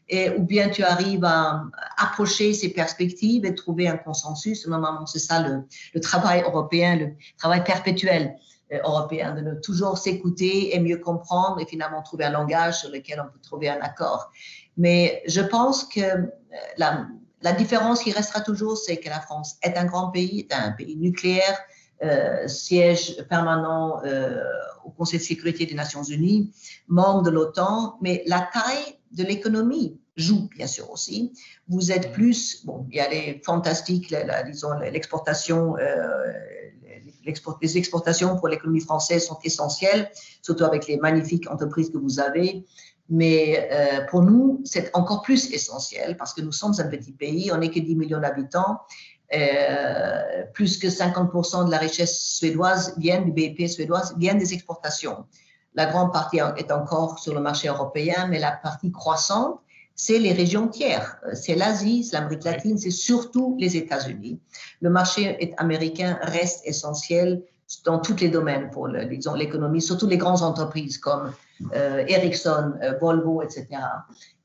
et, ou bien tu arrives à approcher ces perspectives et trouver un consensus. Normalement, c'est ça le, travail européen, le travail perpétuel euh, européen, de toujours s'écouter et mieux comprendre et finalement trouver un langage sur lequel on peut trouver un accord. Mais je pense que euh, la, différence qui restera toujours, c'est que la France est un grand pays, est un pays nucléaire, euh, siège permanent au Conseil de sécurité des Nations Unies, membre de l'OTAN, mais la taille de l'économie joue bien sûr aussi. Vous êtes plus, bon, il y a les fantastiques, la, disons, l'exportation, euh, les exportations pour l'économie française sont essentielles, surtout avec les magnifiques entreprises que vous avez. Mais euh, pour nous, c'est encore plus essentiel parce que nous sommes un petit pays, on n'est que 10 millions d'habitants. Euh, plus que 50% de la richesse suédoise vient du BIP suédoise, vient des exportations. La grande partie est encore sur le marché européen, mais la partie croissante, c'est les régions tiers. C'est l'Asie, c'est l'Amérique latine, c'est surtout les États-Unis. Le marché américain reste essentiel dans tous les domaines pour l'économie, surtout les grandes entreprises comme euh, Ericsson, euh, Volvo, etc.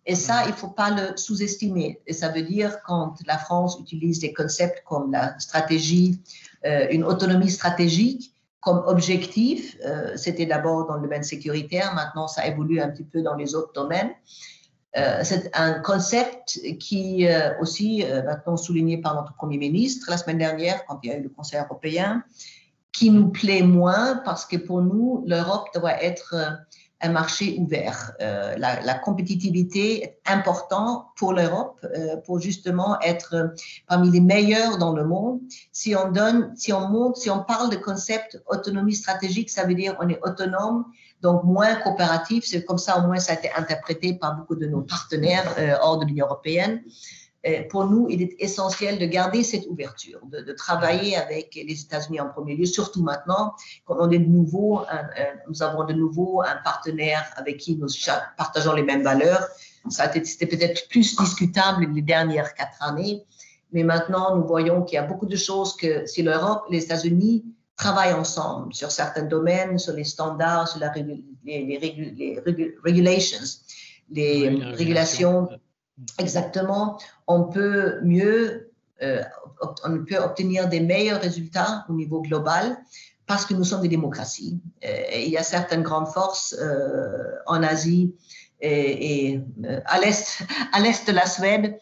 Et ça, il ne faut pas le sous-estimer. Et ça veut dire quand la France utilise des concepts comme la stratégie, euh, une autonomie stratégique, comme objectif, euh, c'était d'abord dans le domaine sécuritaire, maintenant ça évolue un petit peu dans les autres domaines. Euh, c'est un concept qui euh, aussi euh, maintenant souligné par notre Premier ministre la semaine dernière quand il y a eu le Conseil européen, qui nous plaît moins parce que pour nous, l'Europe doit être un marché ouvert. Euh, la, compétitivité est importante pour l'Europe, euh, pour justement être parmi les meilleurs dans le monde. Si on donne, si on monte, si on parle de concept autonomie stratégique, ça veut dire on est autonome, donc moins coopératif. C'est comme ça au moins ça a été interprété par beaucoup de nos partenaires euh, hors de l'Union européenne. Euh, pour nous, il est essentiel de garder cette ouverture, de, travailler avec les États-Unis en premier lieu, surtout maintenant, quand on est de nouveau, nous avons de nouveau un partenaire avec qui nous partageons les mêmes valeurs. Ça c'était peut-être plus discutable les dernières quatre années, mais maintenant, nous voyons qu'il y a beaucoup de choses que si l'Europe, les États-Unis travaillent ensemble sur certains domaines, sur les standards, sur la, les, les, regulations, les régulations exactement, on peut mieux, euh, on peut obtenir des meilleurs résultats au niveau global parce que nous sommes des démocraties. Euh, il y a certaines grandes forces euh, en Asie et, à l'est, à l'est de la Suède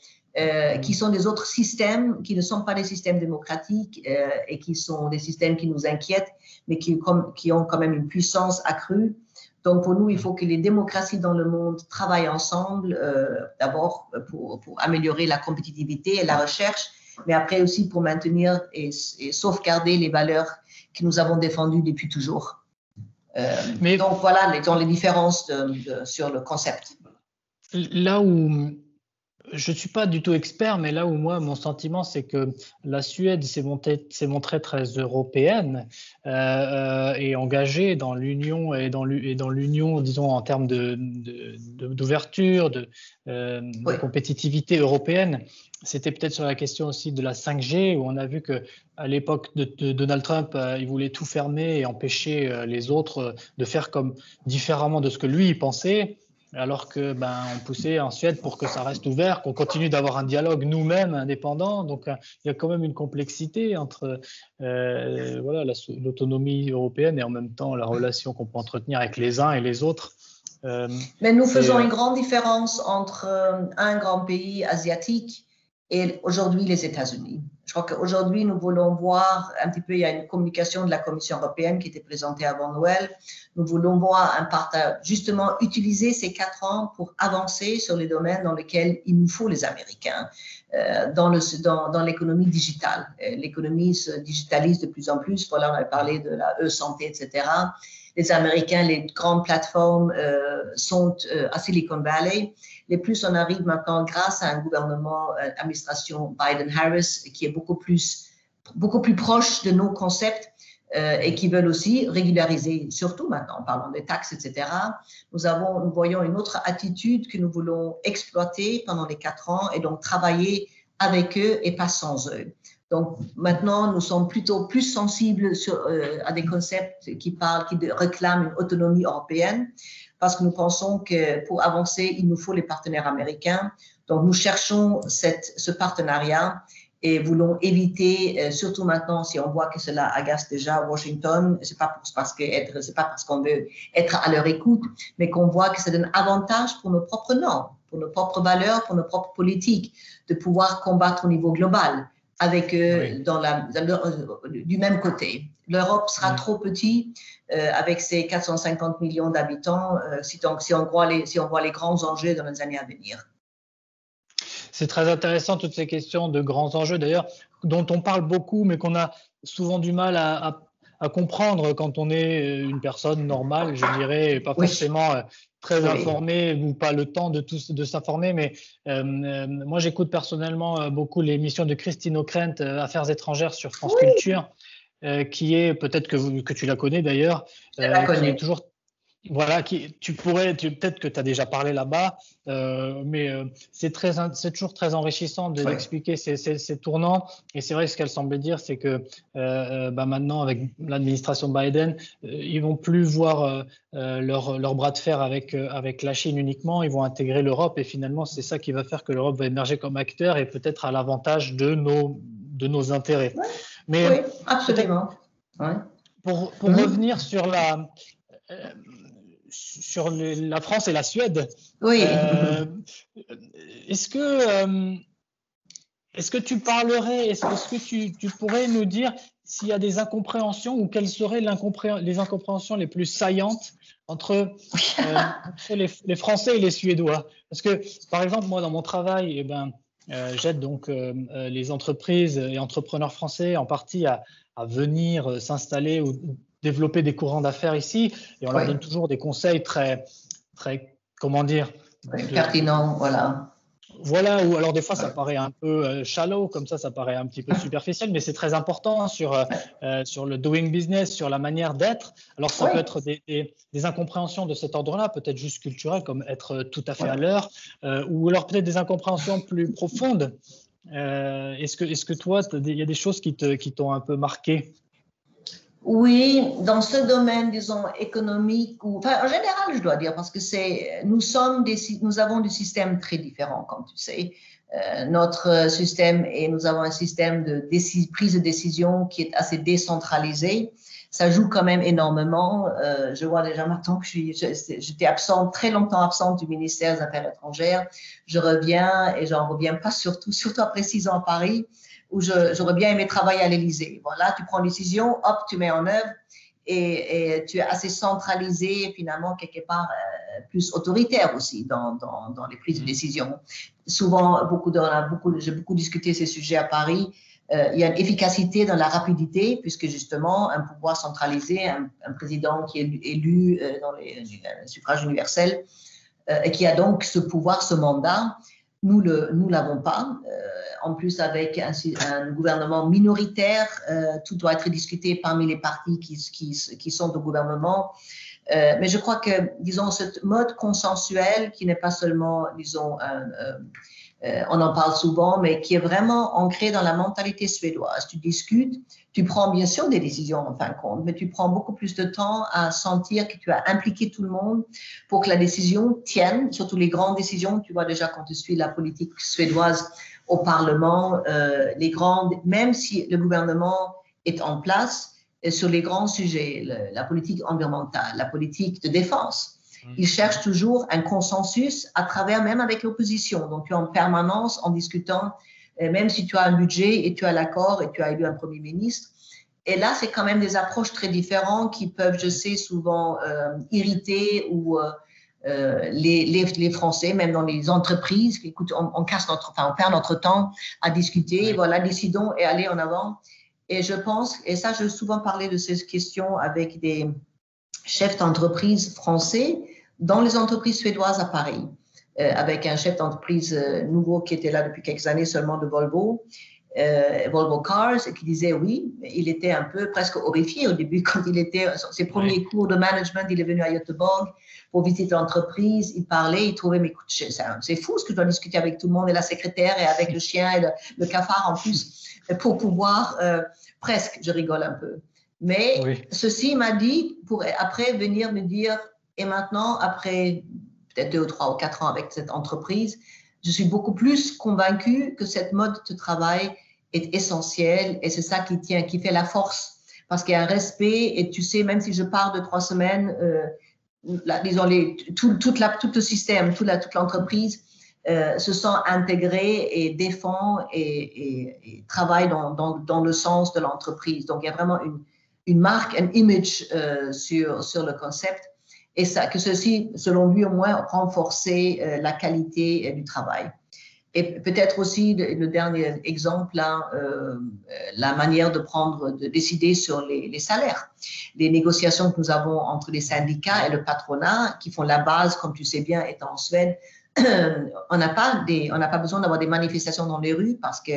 qui sont des autres systèmes qui ne sont pas des systèmes démocratiques et qui sont des systèmes qui nous inquiètent, mais qui ont quand même une puissance accrue donc pour nous, il faut que les démocraties dans le monde travaillent ensemble, euh, d'abord pour, améliorer la compétitivité et la recherche, mais après aussi pour maintenir et, sauvegarder les valeurs que nous avons défendues depuis toujours. Euh, mais donc voilà les, les différences sur le concept. Là où je ne suis pas du tout expert, mais là où moi, mon sentiment, c'est que la Suède s'est montrée très européenne euh, euh, et engagée dans l'union et dans l'union, disons, en termes d'ouverture, de, euh, de, compétitivité européenne. C'était peut-être sur la question aussi de la 5G, où on a vu que à l'époque de, de, Donald Trump, il voulait tout fermer et empêcher les autres de faire comme différemment de ce que lui pensait alors que ben, on poussait en Suède pour que ça reste ouvert, qu'on continue d'avoir un dialogue nous-mêmes indépendants. Donc, euh, il y a quand même une complexité entre euh, voilà, l'autonomie européenne et en même temps la relation qu'on peut entretenir avec les uns et les autres. Euh, Mais nous faisons une grande différence entre un grand pays asiatique et aujourd'hui les États-Unis. Je crois qu'aujourd'hui, nous voulons voir un petit peu, il y a une communication de la Commission européenne qui était présentée avant Noël. Nous voulons voir un partage, justement, utiliser ces quatre ans pour avancer sur les domaines dans lesquels il nous faut les Américains, euh, dans, l'économie digitale. Euh, l'économie se digitalise de plus en plus. Voilà, on a parlé de la e-santé, etc. Les Américains, les grandes plateformes euh, sont euh, à Silicon Valley les plus on arrive maintenant grâce à un gouvernement, euh, administration Biden-Harris, qui est beaucoup plus, beaucoup plus proche de nos concepts euh, et qui veulent aussi régulariser, surtout maintenant, en parlant des taxes, etc. Nous, avons, nous voyons une autre attitude que nous voulons exploiter pendant les quatre ans et donc travailler avec eux et pas sans eux. Donc maintenant, nous sommes plutôt plus sensibles sur, euh, à des concepts qui parlent, qui réclament une autonomie européenne parce que nous pensons que pour avancer, il nous faut les partenaires américains. Donc, nous cherchons cette, ce partenariat et voulons éviter, euh, surtout maintenant, si on voit que cela agace déjà Washington, c'est pas parce c'est pas parce qu'on veut être à leur écoute, mais qu'on voit que ça donne avantage pour nos propres normes, pour nos propres valeurs, pour nos propres politiques, de pouvoir combattre au niveau global avec eux dans la, du même côté. L'Europe sera trop petite euh, avec ses 450 millions d'habitants euh, si, si, on voit les, si on voit les grands enjeux dans les années à venir. C'est très intéressant toutes ces questions de grands enjeux d'ailleurs dont on parle beaucoup mais qu'on a souvent du mal à, à, comprendre quand on est une personne normale, je dirais, pas forcément très informé ou pas le temps de, de s'informer, mais euh, euh, moi j'écoute personnellement euh, beaucoup l'émission de Christine O'Krent, Affaires étrangères sur France Culture, qui est peut-être que, que tu la connais d'ailleurs, qui est toujours voilà, qui, tu pourrais, peut-être que tu as déjà parlé là-bas, euh, mais euh, c'est très, c'est toujours très enrichissant d'expliquer ces, ces, tournants. Et c'est vrai que ce qu'elle semblait dire, c'est que euh, bah maintenant, avec l'administration Biden, ils vont plus voir leur, leur, bras de fer avec, avec la Chine uniquement, ils vont intégrer l'Europe. Et finalement, c'est ça qui va faire que l'Europe va émerger comme acteur et peut-être à l'avantage de nos, de nos intérêts. Mais, oui, absolument. Pour, pour revenir sur la, sur la France et la Suède. Oui. Euh, est-ce que, euh, est-ce que tu parlerais, est-ce que tu, tu, pourrais nous dire s'il y a des incompréhensions ou quelles seraient les incompréhensions les plus saillantes entre, les, Français et les Suédois? Parce que, par exemple, moi, dans mon travail, eh ben, j'aide donc les entreprises et entrepreneurs français en partie à, venir s'installer ou développer des courants d'affaires ici. Et on leur donne toujours des conseils très, très comment dire, pertinents, voilà. Voilà, ou alors des fois ça paraît un peu euh, shallow, comme ça, ça paraît un petit peu superficiel, mais c'est très important sur, euh, euh, sur le doing business, sur la manière d'être. Alors ça peut être des, des, incompréhensions de cet ordre-là, peut-être juste culturelles, comme être tout à fait à l'heure, ou alors peut-être des incompréhensions plus profondes. est-ce, que, est-ce que toi, il y a des choses qui, te, qui t'ont un peu marqué? Oui, dans ce domaine, disons, économique, ou, enfin, en général, je dois dire, parce que c'est, nous sommes des, nous avons des systèmes très différents, comme tu sais. Euh, notre système, et nous avons un système de prise de décision qui est assez décentralisé. Ça joue quand même énormément. Euh, je vois déjà maintenant que j'étais absente, très longtemps absente du ministère des Affaires étrangères. Je reviens et j'en reviens pas surtout, surtout après six ans à Paris où j'aurais bien aimé travailler à l'Élysée. Voilà, tu prends une décision, hop, tu mets en œuvre et, tu es assez centralisé, finalement, quelque part euh, plus autoritaire aussi dans, dans, dans, les prises de mm-hmm. décision. Souvent, beaucoup, beaucoup, j'ai beaucoup discuté ces sujets à Paris. Euh, il y a une efficacité dans la rapidité, puisque justement, un pouvoir centralisé, un, président qui est élu euh, dans les, suffrages universels, et qui a donc ce pouvoir, ce mandat, nous ne nous l'avons pas. Euh, en plus, avec un, gouvernement minoritaire, euh, tout doit être discuté parmi les partis qui, qui, qui sont au gouvernement. Euh, mais je crois que, disons, ce mode consensuel qui n'est pas seulement, disons, un, euh, on en parle souvent, mais qui est vraiment ancré dans la mentalité suédoise. Tu discutes, tu prends bien sûr des décisions en fin de compte, mais tu prends beaucoup plus de temps à sentir que tu as impliqué tout le monde pour que la décision tienne, surtout les grandes décisions. Tu vois déjà quand tu suis la politique suédoise au Parlement, euh, les grandes, même si le gouvernement est en place, euh, sur les grands sujets, la politique environnementale, la politique de défense. Ils cherchent toujours un consensus à travers, même avec l'opposition. Donc, tu es en permanence en discutant, euh, même si tu as un budget et tu as l'accord et tu as élu un Premier ministre. Et là, c'est quand même des approches très différentes qui peuvent, je sais, souvent euh, irriter ou euh, les, les, les, Français, même dans les entreprises. Écoute, on, casse notre, enfin, on perd notre temps à discuter. Voilà, décidons et allez en avant. Et je pense, et ça, je souvent parlé de ces questions avec des chefs d'entreprise français dans les entreprises suédoises à Paris, euh, avec un chef d'entreprise euh, nouveau qui était là depuis quelques années seulement de Volvo, euh, Volvo Cars, et qui disait oui, il était un peu presque horrifié au début quand il était sur ses premiers cours de management, il est venu à Göteborg pour visiter l'entreprise, il parlait, il trouvait, mais écoute, c'est fou ce que je dois discuter avec tout le monde et la secrétaire et avec le chien et le, cafard en plus pour pouvoir, presque, je rigole un peu. Mais ceci m'a dit, pour après venir me dire, et maintenant, après peut-être deux ou trois ou quatre ans avec cette entreprise, je suis beaucoup plus convaincue que cette mode de travail est essentielle et c'est ça qui tient, qui fait la force. Parce qu'il y a un respect et tu sais, même si je pars de trois semaines, euh, disons, tout, le système, toute, l'entreprise euh, se sent intégré et défend et, travaille dans, le sens de l'entreprise. Donc, il y a vraiment une, marque, un image euh, sur le concept et ça, que ceci, selon lui au moins, renforcer euh, la qualité euh, du travail. Et peut-être aussi le, dernier exemple, là, euh, la manière de prendre, de décider sur les, salaires. Les négociations que nous avons entre les syndicats et le patronat, qui font la base, comme tu sais bien, étant en Suède, on n'a pas besoin d'avoir des manifestations dans les rues parce que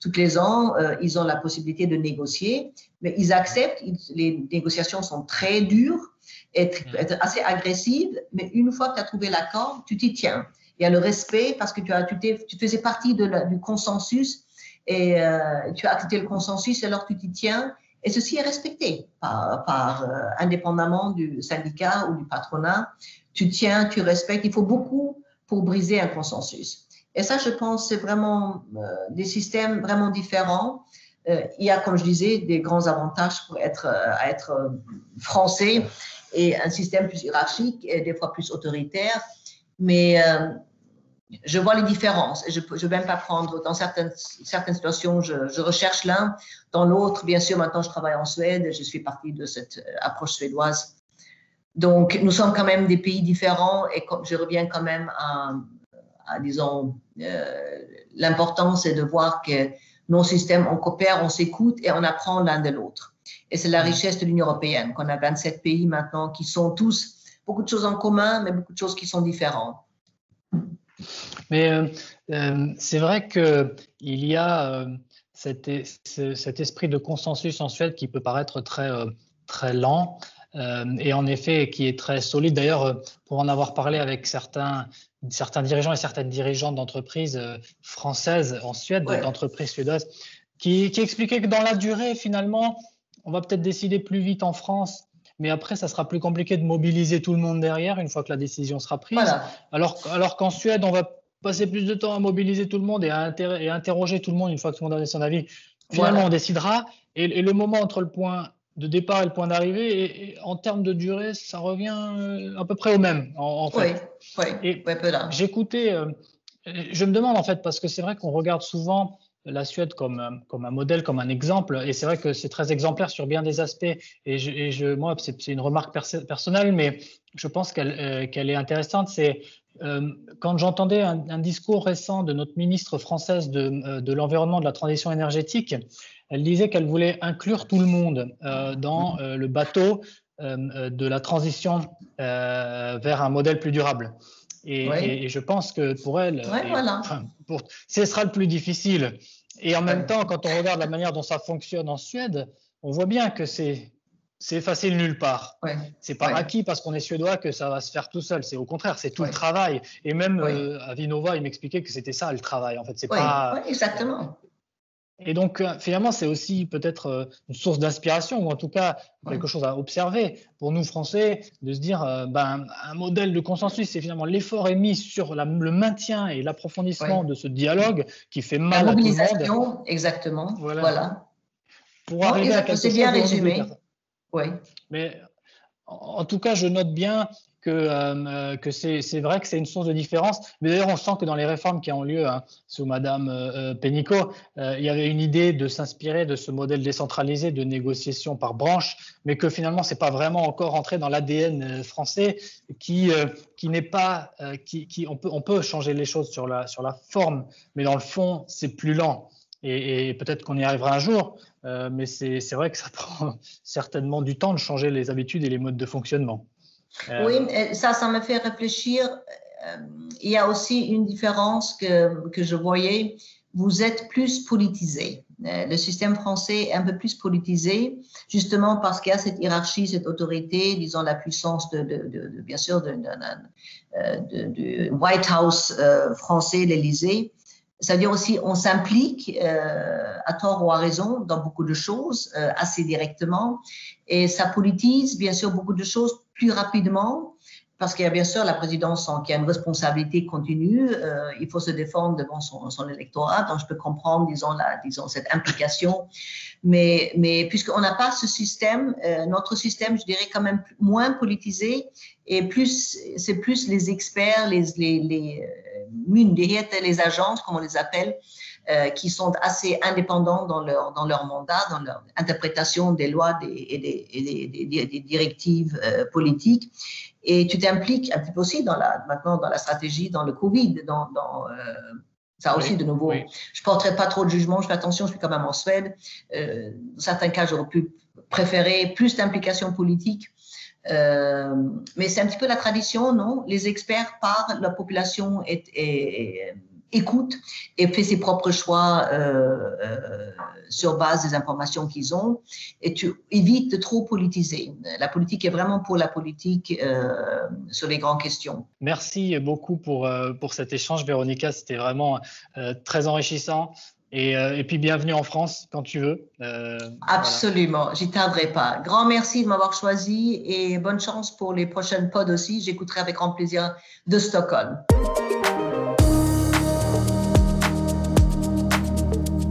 tous les ans, ils ont la possibilité de négocier, mais ils acceptent. les négociations sont très dures être, mm. être assez agressive, mais une fois que tu as trouvé l'accord, tu t'y tiens. Il y a le respect parce que tu, as, tu, tu faisais partie de du consensus et euh, tu as accepté le consensus, alors tu t'y tiens. Et ceci est respecté par, par euh, indépendamment du syndicat ou du patronat. Tu tiens, tu respectes. Il faut beaucoup pour briser un consensus. Et ça, je pense, c'est vraiment euh, des systèmes vraiment différents. il y a, comme je disais, des grands avantages pour être, à être français et un système plus hiérarchique et des fois plus autoritaire. Mais euh, je vois les différences. Je ne vais même pas prendre, dans certaines, situations, je, recherche l'un. Dans l'autre, bien sûr, maintenant, je travaille en Suède. Je suis partie de cette euh, approche suédoise. Donc, nous sommes quand même des pays différents et je reviens quand même à, à disons, euh, l'important, c'est de voir que nos systèmes, on coopère, on s'écoute et on apprend l'un de l'autre. Et c'est la mm. richesse de l'Union européenne, qu'on a 27 pays maintenant qui sont tous beaucoup de choses en commun, mais beaucoup de choses qui sont différentes. Mais euh, euh, c'est vrai qu'il y a cet, cet, esprit de consensus en Suède qui peut paraître très, très lent. et en effet, qui est très solide. D'ailleurs, pour en avoir parlé avec certains certains dirigeants et certaines dirigeantes d'entreprises euh, françaises en Suède, d'entreprises suédoises, qui, qui, expliquaient que dans la durée, finalement, on va peut-être décider plus vite en France, mais après, ça sera plus compliqué de mobiliser tout le monde derrière une fois que la décision sera prise. Alors, alors qu'en Suède, on va passer plus de temps à mobiliser tout le monde et à et interroger tout le monde une fois que tout le monde a donné son avis. Finalement, on décidera. Et, et, le moment entre le point de départ et le point d'arrivée. En termes de durée, ça revient euh, à peu près au même, en, fait. Oui, oui, J'écoutais, euh, je me demande en fait, parce que c'est vrai qu'on regarde souvent la Suède comme, euh, comme un modèle, comme un exemple, et c'est vrai que c'est très exemplaire sur bien des aspects. Et, je, moi, c'est une remarque personnelle, mais je pense qu'elle qu'elle est intéressante. C'est quand j'entendais un, discours récent de notre ministre française de, de l'environnement, de la transition énergétique, elle disait qu'elle voulait inclure tout le monde euh, dans euh, le bateau euh, de la transition vers un modèle plus durable. Et, je pense que pour elle, ce sera le plus difficile. Et en même temps, quand on regarde la manière dont ça fonctionne en Suède, on voit bien que c'est c'est facile nulle part. C'est pas acquis parce qu'on est suédois que ça va se faire tout seul. C'est au contraire, c'est tout le travail. Et même à Vinova, il m'expliquait que c'était ça le travail. En fait, c'est pas. exactement. Et donc, euh, finalement, c'est aussi peut-être euh, une source d'inspiration, ou en tout cas quelque chose à observer pour nous, Français, de se dire, euh, ben, un modèle de consensus, c'est finalement l'effort est mis sur le maintien et l'approfondissement de ce dialogue qui fait mal à tout le monde. exactement. Voilà. Pour arriver à quelque chose. C'est bien résumé. Oui. Mais en tout cas, je note bien que, euh, c'est vrai que c'est une source de différence. Mais d'ailleurs, on sent que dans les réformes qui ont lieu hein, sous Madame euh, euh Pénicaud, euh, il y avait une idée de s'inspirer de ce modèle décentralisé de négociation par branche, mais que finalement, c'est pas vraiment encore entré dans l'ADN français, qui, n'est pas, qui, on peut, changer les choses sur la forme, mais dans le fond, c'est plus lent. Et, peut-être qu'on y arrivera un jour, mais c'est vrai que ça prend certainement du temps de changer les habitudes et les modes de fonctionnement. Euh, oui, ça, ça me fait réfléchir. Euh, il y a aussi une différence que, que je voyais. Vous êtes plus politisé. Euh, le système français est un peu plus politisé, justement parce qu'il y a cette hiérarchie, cette autorité, disons la puissance de, bien sûr de, White House français, l'Élysée. Ça veut dire aussi on s'implique euh, à tort ou à raison dans beaucoup de choses euh, assez directement. Et ça politise bien sûr beaucoup de choses plus rapidement parce qu'il y a bien sûr la présidence qui a une responsabilité continue, euh, il faut se défendre devant son, son, électorat, donc je peux comprendre, disons, la, disons cette implication, mais, mais puisqu'on n'a pas ce système, euh, notre système, je dirais quand même moins politisé, et plus c'est plus les experts, les, les, les euh, les agences, comme on les appelle, euh, qui sont assez indépendants dans leur, dans leur mandat, dans leur interprétation des lois des, et, des, et des, des, directives euh, politiques. Et tu t'impliques un petit peu aussi dans la, maintenant dans la stratégie, dans le Covid, dans, dans euh, ça aussi, de nouveau, je ne porterai pas trop de jugement, je fais attention, je suis quand même en Suède. Euh, dans certains cas, j'aurais pu préférer plus d'implication politique. Euh, mais c'est un petit peu la tradition, non? Les experts parlent, la population est, est, écoute et fait ses propres choix euh, euh, sur base des informations qu'ils ont. Et tu évites de trop politiser. La politique est vraiment pour la politique euh, sur les grandes questions. Merci beaucoup pour, pour cet échange, Véronica. C'était vraiment très enrichissant. Et, et, puis bienvenue en France quand tu veux. Absolument, j'y tarderai pas. Grand merci de m'avoir choisi et bonne chance pour les prochaines pods aussi. J'écouterai avec grand plaisir de Stockholm.